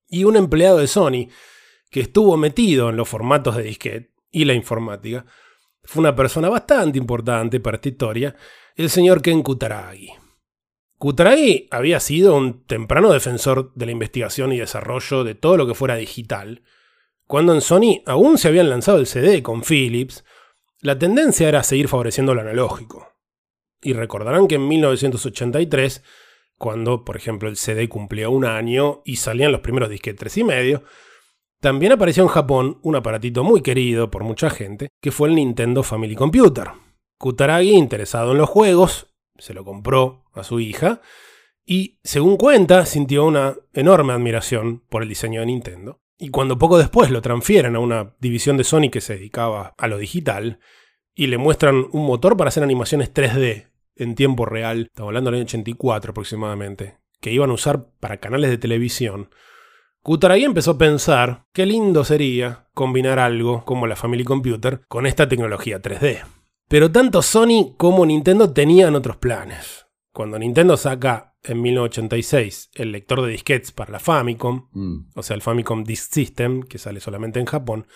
Y un empleado de Sony que estuvo metido en los formatos de disquete y la informática, fue una persona bastante importante para esta historia, el señor Ken Kutaragi. Kutaragi había sido un temprano defensor de la investigación y desarrollo de todo lo que fuera digital. Cuando en Sony aún se habían lanzado el CD con Philips, la tendencia era seguir favoreciendo lo analógico. Y recordarán que en 1983, cuando por ejemplo el CD cumplía un año y salían los primeros disquetes y medio, también apareció en Japón un aparatito muy querido por mucha gente, que fue el Nintendo Family Computer. Kutaragi, interesado en los juegos, se lo compró a su hija y, según cuenta, sintió una enorme admiración por el diseño de Nintendo. Y cuando poco después lo transfieren a una división de Sony que se dedicaba a lo digital y le muestran un motor para hacer animaciones 3D en tiempo real, estamos hablando del año 84 aproximadamente, que iban a usar para canales de televisión, Kutaragi empezó a pensar qué lindo sería combinar algo como la Family Computer con esta tecnología 3D. Pero tanto Sony como Nintendo tenían otros planes. Cuando Nintendo saca en 1986 el lector de disquetes para la Famicom, Mm. o sea, el Famicom Disk System, que sale solamente en Japón,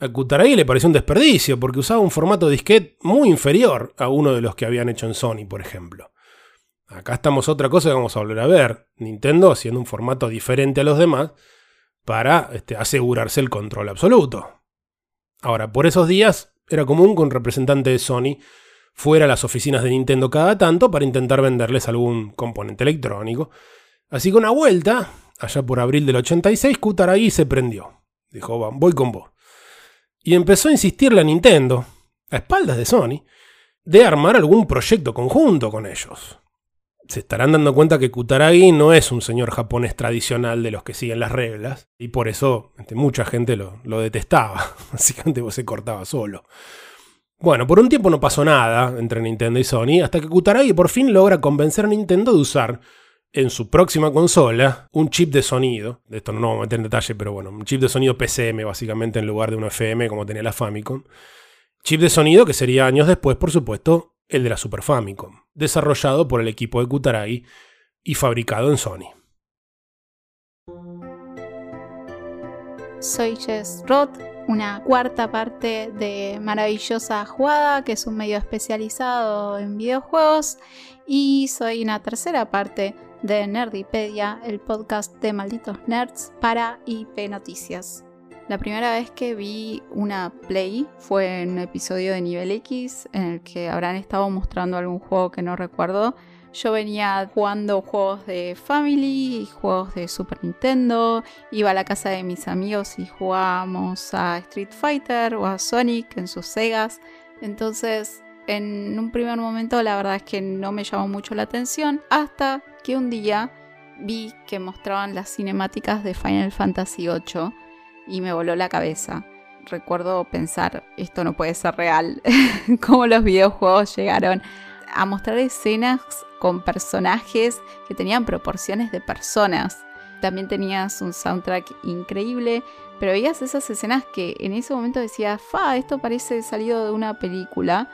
a Kutaragi le pareció un desperdicio porque usaba un formato disquete muy inferior a uno de los que habían hecho en Sony, por ejemplo. Acá estamos otra cosa que vamos a volver a ver. Nintendo haciendo un formato diferente a los demás para este, asegurarse el control absoluto. Ahora, por esos días era común que un representante de Sony fuera a las oficinas de Nintendo cada tanto para intentar venderles algún componente electrónico. Así que una vuelta, allá por abril del 86, Kutaragi se prendió. Dijo, "Va, voy con vos. Y empezó a insistirle a Nintendo, a espaldas de Sony, de armar algún proyecto conjunto con ellos. Se estarán dando cuenta que Kutaragi no es un señor japonés tradicional de los que siguen las reglas, y por eso este, mucha gente lo, lo detestaba. <laughs> Básicamente se cortaba solo. Bueno, por un tiempo no pasó nada entre Nintendo y Sony, hasta que Kutaragi por fin logra convencer a Nintendo de usar en su próxima consola un chip de sonido. De esto no vamos a meter en detalle, pero bueno, un chip de sonido PCM básicamente en lugar de un FM como tenía la Famicom. Chip de sonido que sería años después, por supuesto, el de la Super Famicom, desarrollado por el equipo de Kutaragi y fabricado en Sony. Soy Jess Roth, una cuarta parte de Maravillosa Jugada, que es un medio especializado en videojuegos, y soy una tercera parte de Nerdipedia, el podcast de malditos nerds para IP Noticias. La primera vez que vi una Play fue en un episodio de Nivel X en el que habrán estado mostrando algún juego que no recuerdo. Yo venía jugando juegos de Family y juegos de Super Nintendo. Iba a la casa de mis amigos y jugábamos a Street Fighter o a Sonic en sus Segas. Entonces, en un primer momento la verdad es que no me llamó mucho la atención hasta que un día vi que mostraban las cinemáticas de Final Fantasy VIII y me voló la cabeza. Recuerdo pensar, esto no puede ser real, <laughs> cómo los videojuegos llegaron a mostrar escenas con personajes que tenían proporciones de personas. También tenías un soundtrack increíble, pero veías esas escenas que en ese momento decía, fa, esto parece salido de una película.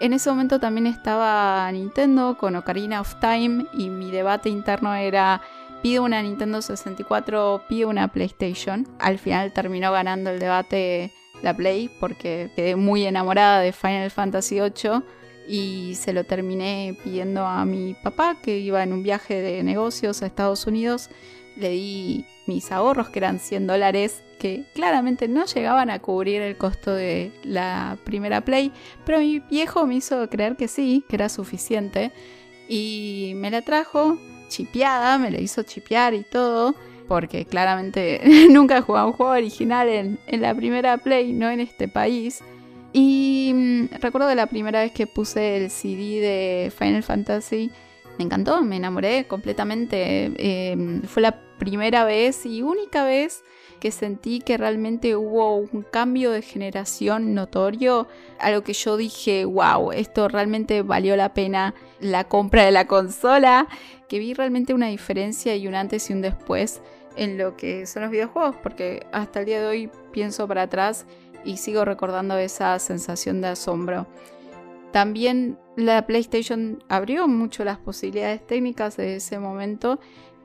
En ese momento también estaba Nintendo con Ocarina of Time y mi debate interno era pido una Nintendo 64 o pido una PlayStation. Al final terminó ganando el debate la Play porque quedé muy enamorada de Final Fantasy VIII y se lo terminé pidiendo a mi papá que iba en un viaje de negocios a Estados Unidos. Le di mis ahorros que eran 100 dólares que claramente no llegaban a cubrir el costo de la primera Play, pero mi viejo me hizo creer que sí, que era suficiente y me la trajo chipeada, me la hizo chipear y todo, porque claramente <laughs> nunca he jugado un juego original en, en la primera Play, no en este país. Y mm, recuerdo de la primera vez que puse el CD de Final Fantasy, me encantó, me enamoré completamente. Eh, fue la primera vez y única vez que sentí que realmente hubo un cambio de generación notorio, algo que yo dije, wow, esto realmente valió la pena la compra de la consola, que vi realmente una diferencia y un antes y un después en lo que son los videojuegos, porque hasta el día de hoy pienso para atrás y sigo recordando esa sensación de asombro. También la PlayStation abrió mucho las posibilidades técnicas de ese momento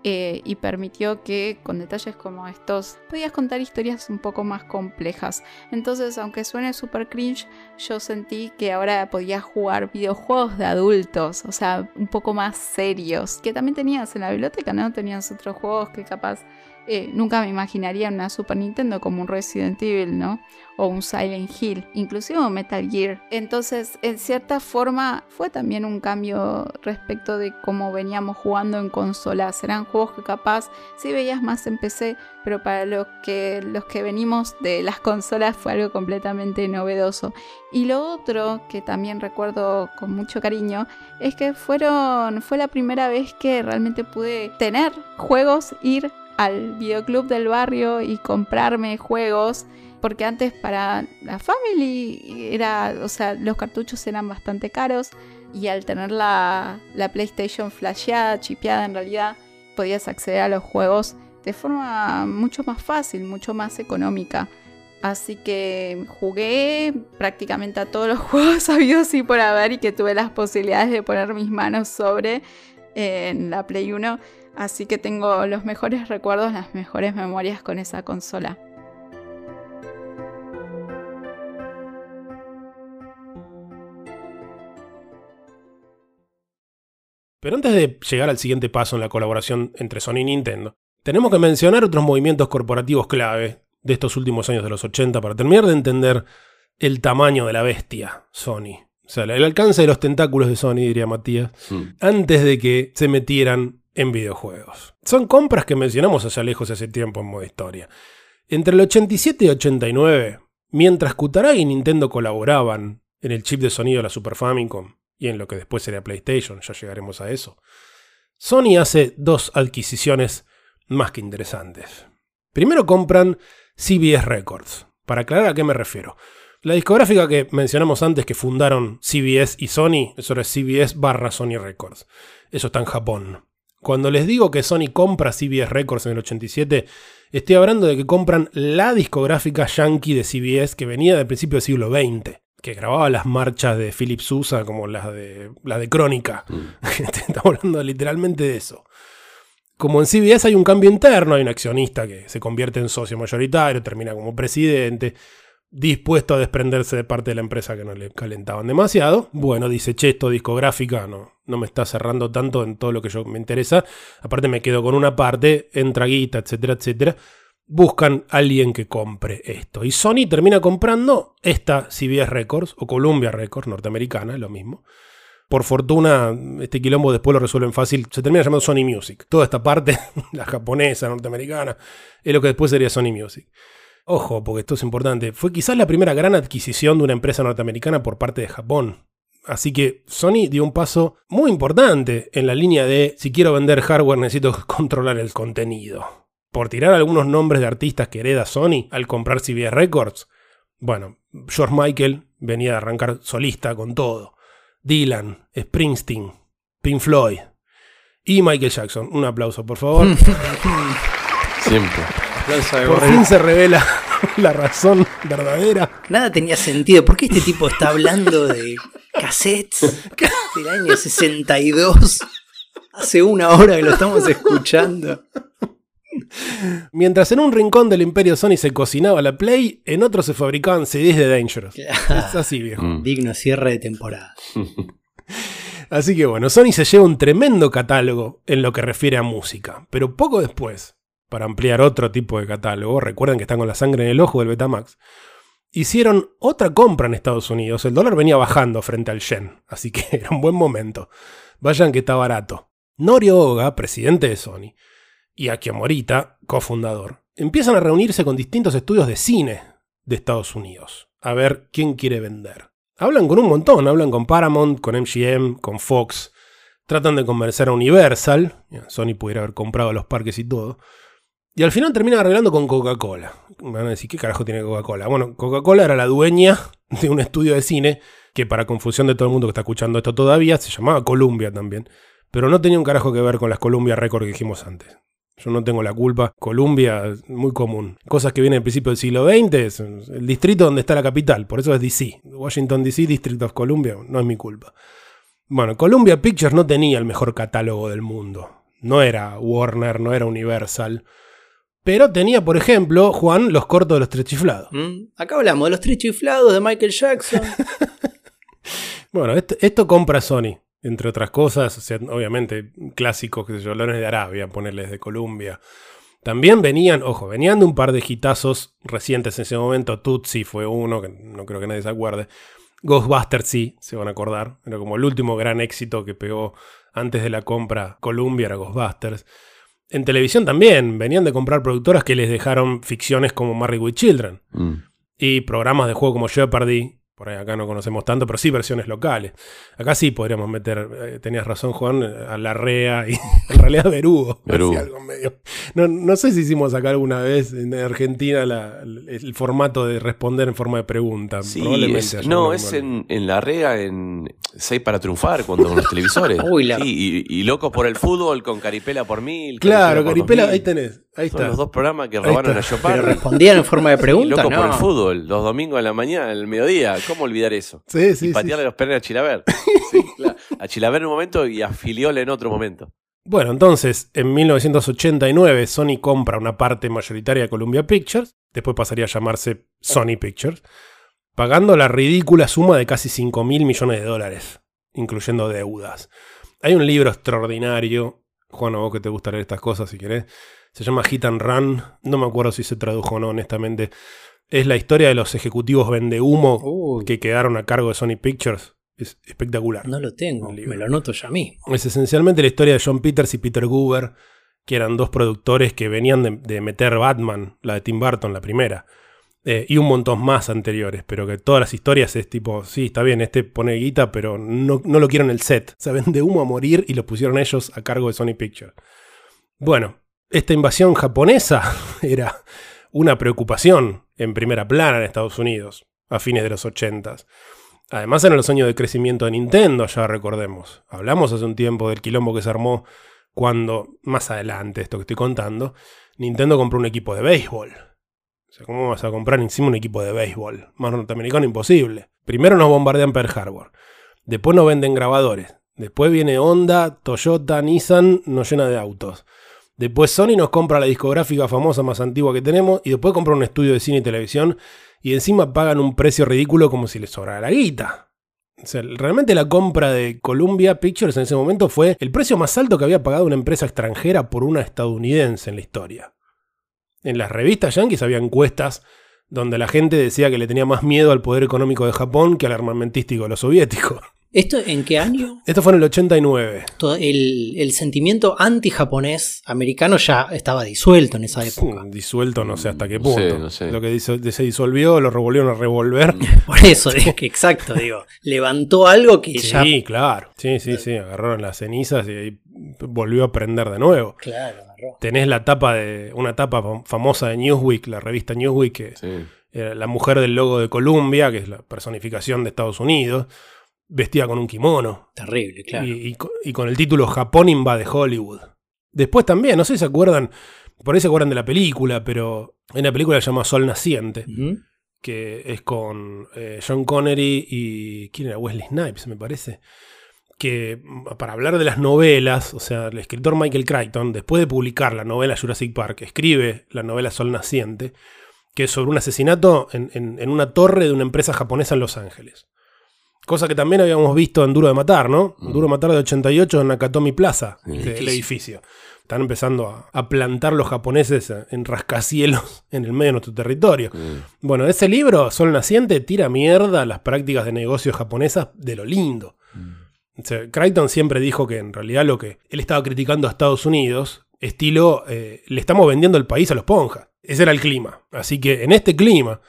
eh, y permitió que con detalles como estos podías contar historias un poco más complejas. Entonces, aunque suene super cringe, yo sentí que ahora podía jugar videojuegos de adultos, o sea, un poco más serios, que también tenías en la biblioteca, ¿no? Tenías otros juegos que capaz eh, nunca me imaginaría una Super Nintendo como un Resident Evil, ¿no? O un Silent Hill, inclusive un Metal Gear. Entonces, en cierta forma, fue también un cambio respecto de cómo veníamos jugando en consolas. Eran juegos que capaz sí veías más en PC, pero para los que, los que venimos de las consolas fue algo completamente novedoso. Y lo otro que también recuerdo con mucho cariño es que fueron, fue la primera vez que realmente pude tener juegos, ir al videoclub del barrio y comprarme juegos. Porque antes para la family era, o sea, los cartuchos eran bastante caros. Y al tener la, la PlayStation flasheada, chipeada en realidad, podías acceder a los juegos de forma mucho más fácil, mucho más económica. Así que jugué prácticamente a todos los <laughs> juegos sabidos y por haber y que tuve las posibilidades de poner mis manos sobre en la Play 1 Así que tengo los mejores recuerdos, las mejores memorias con esa consola. Pero antes de llegar al siguiente paso en la colaboración entre Sony y Nintendo, tenemos que mencionar otros movimientos corporativos clave de estos últimos años de los 80 para terminar de entender el tamaño de la bestia Sony. O sea, el alcance de los tentáculos de Sony, diría Matías, antes de que se metieran en videojuegos. Son compras que mencionamos hacia lejos hace tiempo en modo historia. Entre el 87 y 89, mientras Kutaragi y Nintendo colaboraban en el chip de sonido de la Super Famicom y en lo que después sería PlayStation, ya llegaremos a eso, Sony hace dos adquisiciones más que interesantes. Primero compran CBS Records. Para aclarar a qué me refiero. La discográfica que mencionamos antes que fundaron CBS y Sony, eso era CBS barra Sony Records. Eso está en Japón. Cuando les digo que Sony compra CBS Records en el 87, estoy hablando de que compran la discográfica yankee de CBS que venía del principio del siglo XX, que grababa las marchas de Philip Sousa como las de, las de Crónica. Mm. <laughs> Estamos hablando literalmente de eso. Como en CBS hay un cambio interno, hay un accionista que se convierte en socio mayoritario, termina como presidente dispuesto a desprenderse de parte de la empresa que no le calentaban demasiado. Bueno, dice, che, esto discográfica no, no me está cerrando tanto en todo lo que yo me interesa. Aparte me quedo con una parte, entra guita, etcétera, etcétera. Buscan a alguien que compre esto. Y Sony termina comprando esta CBS Records o Columbia Records norteamericana, lo mismo. Por fortuna, este quilombo después lo resuelven fácil. Se termina llamando Sony Music. Toda esta parte, <laughs> la japonesa, norteamericana, es lo que después sería Sony Music. Ojo, porque esto es importante, fue quizás la primera gran adquisición de una empresa norteamericana por parte de Japón. Así que Sony dio un paso muy importante en la línea de si quiero vender hardware necesito <laughs> controlar el contenido. Por tirar algunos nombres de artistas que hereda Sony al comprar CBS Records, bueno, George Michael venía de arrancar solista con todo. Dylan, Springsteen, Pink Floyd y Michael Jackson. Un aplauso, por favor. <laughs> Siempre. Por fin se revela <laughs> la razón verdadera. Nada tenía sentido. ¿Por qué este tipo está hablando de cassettes del año 62? Hace una hora que lo estamos escuchando. Mientras en un rincón del imperio Sony se cocinaba la Play, en otro se fabricaban CDs de Dangerous. Es así, viejo. Mm. Digno cierre de temporada. <laughs> Así que bueno, Sony se lleva un tremendo catálogo en lo que refiere a música. Pero poco después, para ampliar otro tipo de catálogo, recuerden que están con la sangre en el ojo del Betamax, hicieron otra compra en Estados Unidos. El dólar venía bajando frente al yen, así que <laughs> era un buen momento. Vayan que está barato. Norio Oga, presidente de Sony, y Akio Morita, cofundador, empiezan a reunirse con distintos estudios de cine de Estados Unidos, a ver quién quiere vender. Hablan con un montón, hablan con Paramount, con MGM, con Fox, tratan de convencer a Universal, Sony pudiera haber comprado los parques y todo, y al final terminan arreglando con Coca-Cola. Van a decir, ¿qué carajo tiene Coca-Cola? Bueno, Coca-Cola era la dueña <laughs> de un estudio de cine que para confusión de todo el mundo que está escuchando esto todavía, se llamaba Columbia también. Pero no tenía un carajo que ver con las Columbia Records que dijimos antes. Yo no tengo la culpa. Columbia, muy común. Cosas que vienen al principio del siglo XX, es el distrito donde está la capital, por eso es DC. Washington DC, District of Columbia, no es mi culpa. Bueno, Columbia Pictures no tenía el mejor catálogo del mundo. No era Warner, no era Universal. Pero tenía, por ejemplo, Juan, los cortos de los tres chiflados. ¿Mm? Acá hablamos de los tres chiflados de Michael Jackson. <laughs> Bueno, esto, esto compra Sony, entre otras cosas. O sea, obviamente, clásicos, que sé yo, de Arabia, ponerles de Columbia. También venían, ojo, venían de un par de hitazos recientes en ese momento. Tootsie fue uno, que no creo que nadie se acuerde. Ghostbusters sí, se van a acordar. Era como el último gran éxito que pegó antes de la compra Columbia, era Ghostbusters. En televisión también, venían de comprar productoras que les dejaron ficciones como Married with Children. Mm. Y programas de juego como Jeopardy. Por ahí acá no conocemos tanto, pero sí versiones locales. Acá sí podríamos meter, eh, tenías razón Juan, a la REA y <laughs> en realidad Verugo. <laughs> Verugo. Así algo medio. No, no sé si hicimos acá alguna vez en Argentina la- el, el formato de responder en forma de pregunta. Sí, Probablemente es- no, es en, en la REA, en 6 para triunfar, cuando con los televisores. <laughs> Uy, la- Sí, y, y Locos por el fútbol con Caripela por mil. Claro, por Caripela, 2000. ahí tenés. Ahí Son está. los dos programas que robaron a Jeopardy. Pero respondían en forma de <laughs> Y pregunta, Loco por el fútbol, los domingos a la mañana, al mediodía. ¿Cómo olvidar eso? Sí, sí, y sí. patearle los perros a Chilaver. <laughs> Sí, claro. A Chilaver en un momento y a Filiol en otro momento. Bueno, entonces, en 1989 Sony compra una parte mayoritaria de Columbia Pictures, después pasaría a llamarse Sony Pictures, pagando la ridícula suma de casi 5 mil millones de dólares, incluyendo deudas. Hay un libro extraordinario, Juan, a vos que te gusta leer estas cosas si querés, se llama Hit and Run, no me acuerdo si se tradujo o no, honestamente. Es la historia de los ejecutivos vendehumo que quedaron a cargo de Sony Pictures. Es espectacular. no lo tengo, me lo anoto ya mismo. Es esencialmente la historia de John Peters y Peter Goober, que eran dos productores que venían de, de meter Batman, la de Tim Burton, la primera, eh, y un montón más anteriores, pero que todas las historias es tipo, sí, está bien, este pone guita, pero no, no lo quiero en el set. <laughs> Se de humo a morir y lo pusieron ellos a cargo de Sony Pictures. Bueno, esta invasión japonesa <laughs> era una preocupación en primera plana en Estados Unidos, a fines de los 80 Además eran los años de crecimiento de Nintendo, ya recordemos. Hablamos hace un tiempo del quilombo que se armó cuando, más adelante, esto que estoy contando, Nintendo compró un equipo de béisbol. Sea, ¿cómo vas a comprar encima un equipo de béisbol? Más norteamericano imposible. Primero nos bombardean Pearl Harbor. Después nos venden grabadores. Después viene Honda, Toyota, Nissan, nos llena de autos. Después Sony nos compra la discográfica famosa más antigua que tenemos y después compra un estudio de cine y televisión y encima pagan un precio ridículo como si les sobrara la guita. O sea, realmente la compra de Columbia Pictures en ese momento fue el precio más alto que había pagado una empresa extranjera por una estadounidense en la historia. En las revistas yankees había encuestas donde la gente decía que le tenía más miedo al poder económico de Japón que al armamentístico de los soviéticos. ¿Esto en qué año? Esto fue en el 89. Todo el, el sentimiento anti-japonés americano ya estaba disuelto en esa época. Sí, disuelto no sé hasta qué No sé, punto. no sé. Lo que diso- se disolvió lo revolvieron a revolver. <laughs> Por eso, es que exacto, digo. Levantó algo que ya. Sí, claro. Sí, sí, sí. Agarraron las cenizas y ahí volvió a prender de nuevo. Claro, agarró. Tenés la tapa de. una tapa fam- famosa de Newsweek, la revista Newsweek, que Sí. era la mujer del logo de Columbia, que es la personificación de Estados Unidos, vestida con un kimono. Terrible, claro. Y, y co- y con el título Japón invade Hollywood. Después también, no sé si se acuerdan, por ahí se acuerdan de la película, pero hay una película que se llama Sol Naciente, que es con eh, John Connery y. ¿Quién era? Wesley Snipes, me parece. Que mm, para hablar de las novelas, o sea, el escritor Michael Crichton, después de publicar la novela Jurassic Park, escribe la novela Sol Naciente, que es sobre un asesinato en, en- en una torre de una empresa japonesa en Los Ángeles. Cosa que también habíamos visto en Duro de Matar, ¿no? Mm. Duro de Matar de 88 en Nakatomi Plaza, Sí. que- el Edificio. edificio. Están empezando a, a plantar los japoneses en rascacielos <laughs> en el medio de nuestro territorio. Mm. Bueno, ese libro, Sol Naciente, tira mierda a las prácticas de negocios japonesas de lo lindo. Crichton siempre dijo que en realidad lo que él estaba criticando a Estados Unidos, estilo, eh, le estamos vendiendo el país a los ponjas. Ese era el clima. Así que en este clima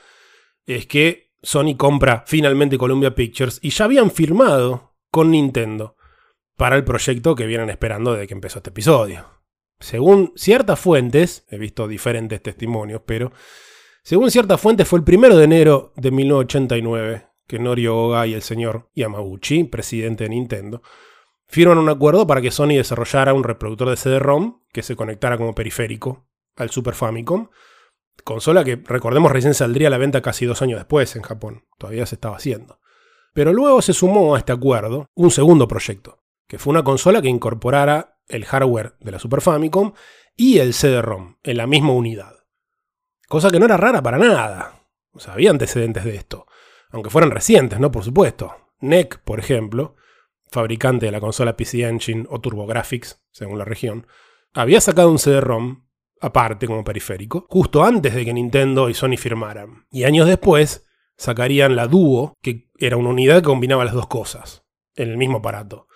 es que Sony compra finalmente Columbia Pictures y ya habían firmado con Nintendo para el proyecto que vienen esperando desde que empezó este episodio. Según ciertas fuentes, he visto diferentes testimonios, pero según ciertas fuentes fue el primero de enero de 1989 que Norio Oga y el señor Yamauchi, presidente de Nintendo, firman un acuerdo para que Sony desarrollara un reproductor de CD-ROM que se conectara como periférico al Super Famicom, consola que recordemos recién saldría a la venta casi dos años después en Japón, todavía se estaba haciendo. Pero luego se sumó a este acuerdo un segundo proyecto, que fue una consola que incorporara el hardware de la Super Famicom y el CD-ROM en la misma unidad. Cosa que no era rara para nada. O sea, había antecedentes de esto. Aunque fueran recientes, ¿no? Por supuesto. NEC, por ejemplo, fabricante de la consola PC Engine o TurboGrafx, según la región, había sacado un CD-ROM aparte como periférico, justo antes de que Nintendo y Sony firmaran. Y años después sacarían la Duo, que era una unidad que combinaba las dos cosas, en el mismo aparato.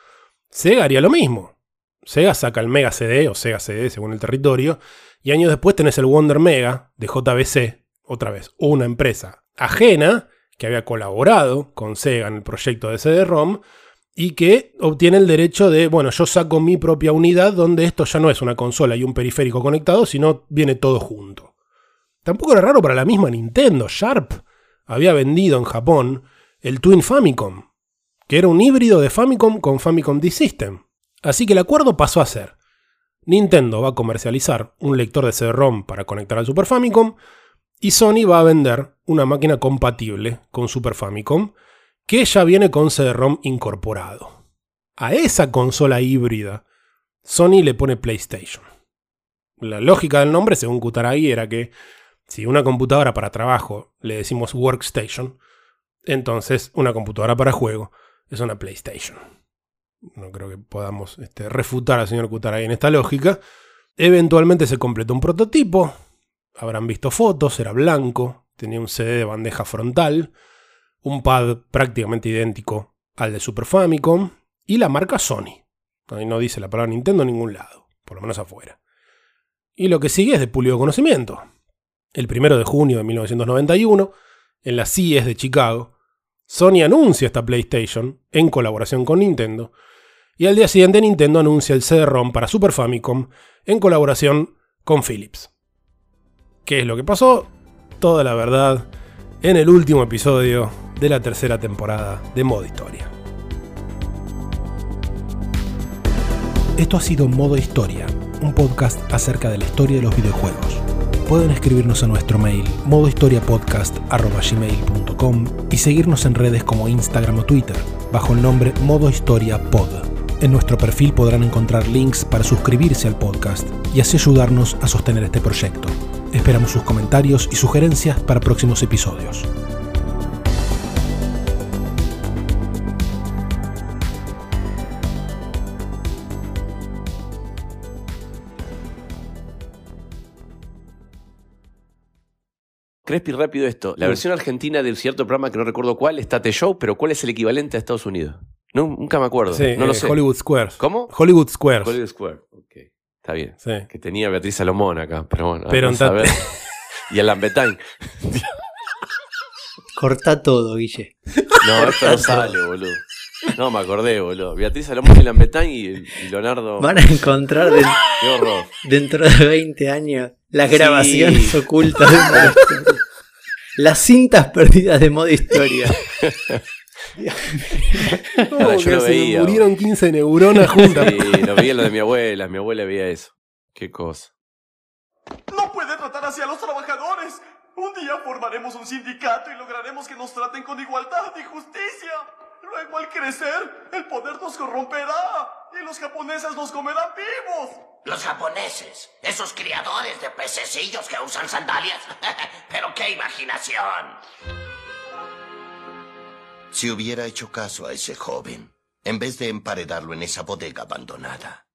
Sega haría lo mismo. Sega saca el Mega CD o Sega CD según el territorio, y años después tenés el Wonder Mega de JBC, otra vez, una empresa ajena que había colaborado con Sega en el proyecto de CD-ROM y que obtiene el derecho de, bueno, yo saco mi propia unidad donde esto ya no es una consola y un periférico conectado, sino viene todo junto. Tampoco era raro para la misma Nintendo. Sharp había vendido en Japón el Twin Famicom, que era un híbrido de Famicom con Famicom D-System. Así que el acuerdo pasó a ser, Nintendo va a comercializar un lector de CD-ROM para conectar al Super Famicom y Sony va a vender una máquina compatible con Super Famicom que ya viene con CD-ROM incorporado. A esa consola híbrida, Sony le pone PlayStation. La lógica del nombre, según Kutaragi, era que si una computadora para trabajo le decimos Workstation, entonces una computadora para juego es una PlayStation. No creo que podamos este, refutar al señor Kutaragi en esta lógica. Eventualmente se completó un prototipo. Habrán visto fotos, era blanco, tenía un CD de bandeja frontal, un pad prácticamente idéntico al de Super Famicom y la marca Sony. Ahí no dice la palabra Nintendo en ningún lado, por lo menos afuera. Y lo que sigue es de pulido conocimiento. El primero de junio de 1991, en la CES de Chicago, Sony anuncia esta PlayStation en colaboración con Nintendo, y al día siguiente Nintendo anuncia el CD-ROM para Super Famicom en colaboración con Philips. ¿Qué es lo que pasó? Toda la verdad en el último episodio de la tercera temporada de Modo Historia. Esto ha sido Modo Historia, un podcast acerca de la historia de los videojuegos. Pueden escribirnos a nuestro mail modohistoriapodcast.gmail.com y seguirnos en redes como Instagram o Twitter, bajo el nombre Modo Historia Pod. En nuestro perfil podrán encontrar links para suscribirse al podcast y así ayudarnos a sostener este proyecto. Esperamos sus comentarios y sugerencias para próximos episodios. Crespi, rápido esto. La versión argentina de cierto programa que no recuerdo cuál está The Show, pero ¿cuál es el equivalente a Estados Unidos? No, nunca me acuerdo. Sí, no lo eh, sé. Hollywood Squares. ¿Cómo? Hollywood Squares. Hollywood Square. Está bien. Sí. Que tenía Beatriz Salomón acá, pero bueno. Pero en a ver. <laughs> y el Lambetain. Corta todo, Guille. No, esto no sale, boludo. No, me acordé, boludo. Beatriz Salomón y Lambetain y, y Leonardo. Van a encontrar de- Qué horror. dentro de 20 años las Sí. grabaciones ocultas de. <laughs> Las cintas perdidas de modo historia. <laughs> ¿Cómo Ahora, que yo lo se me veía, murieron 15 neuronas juntas. Sí, lo veía lo de mi abuela. Mi abuela veía eso. Qué cosa. No puede tratar así a los trabajadores. Un día formaremos un sindicato y lograremos que nos traten con igualdad y justicia. Luego, al crecer, el poder nos corromperá y los japoneses nos comerán vivos. Los japoneses, esos criadores de pececillos que usan sandalias. <laughs> Pero qué imaginación. Si hubiera hecho caso a ese joven, en vez de emparedarlo en esa bodega abandonada,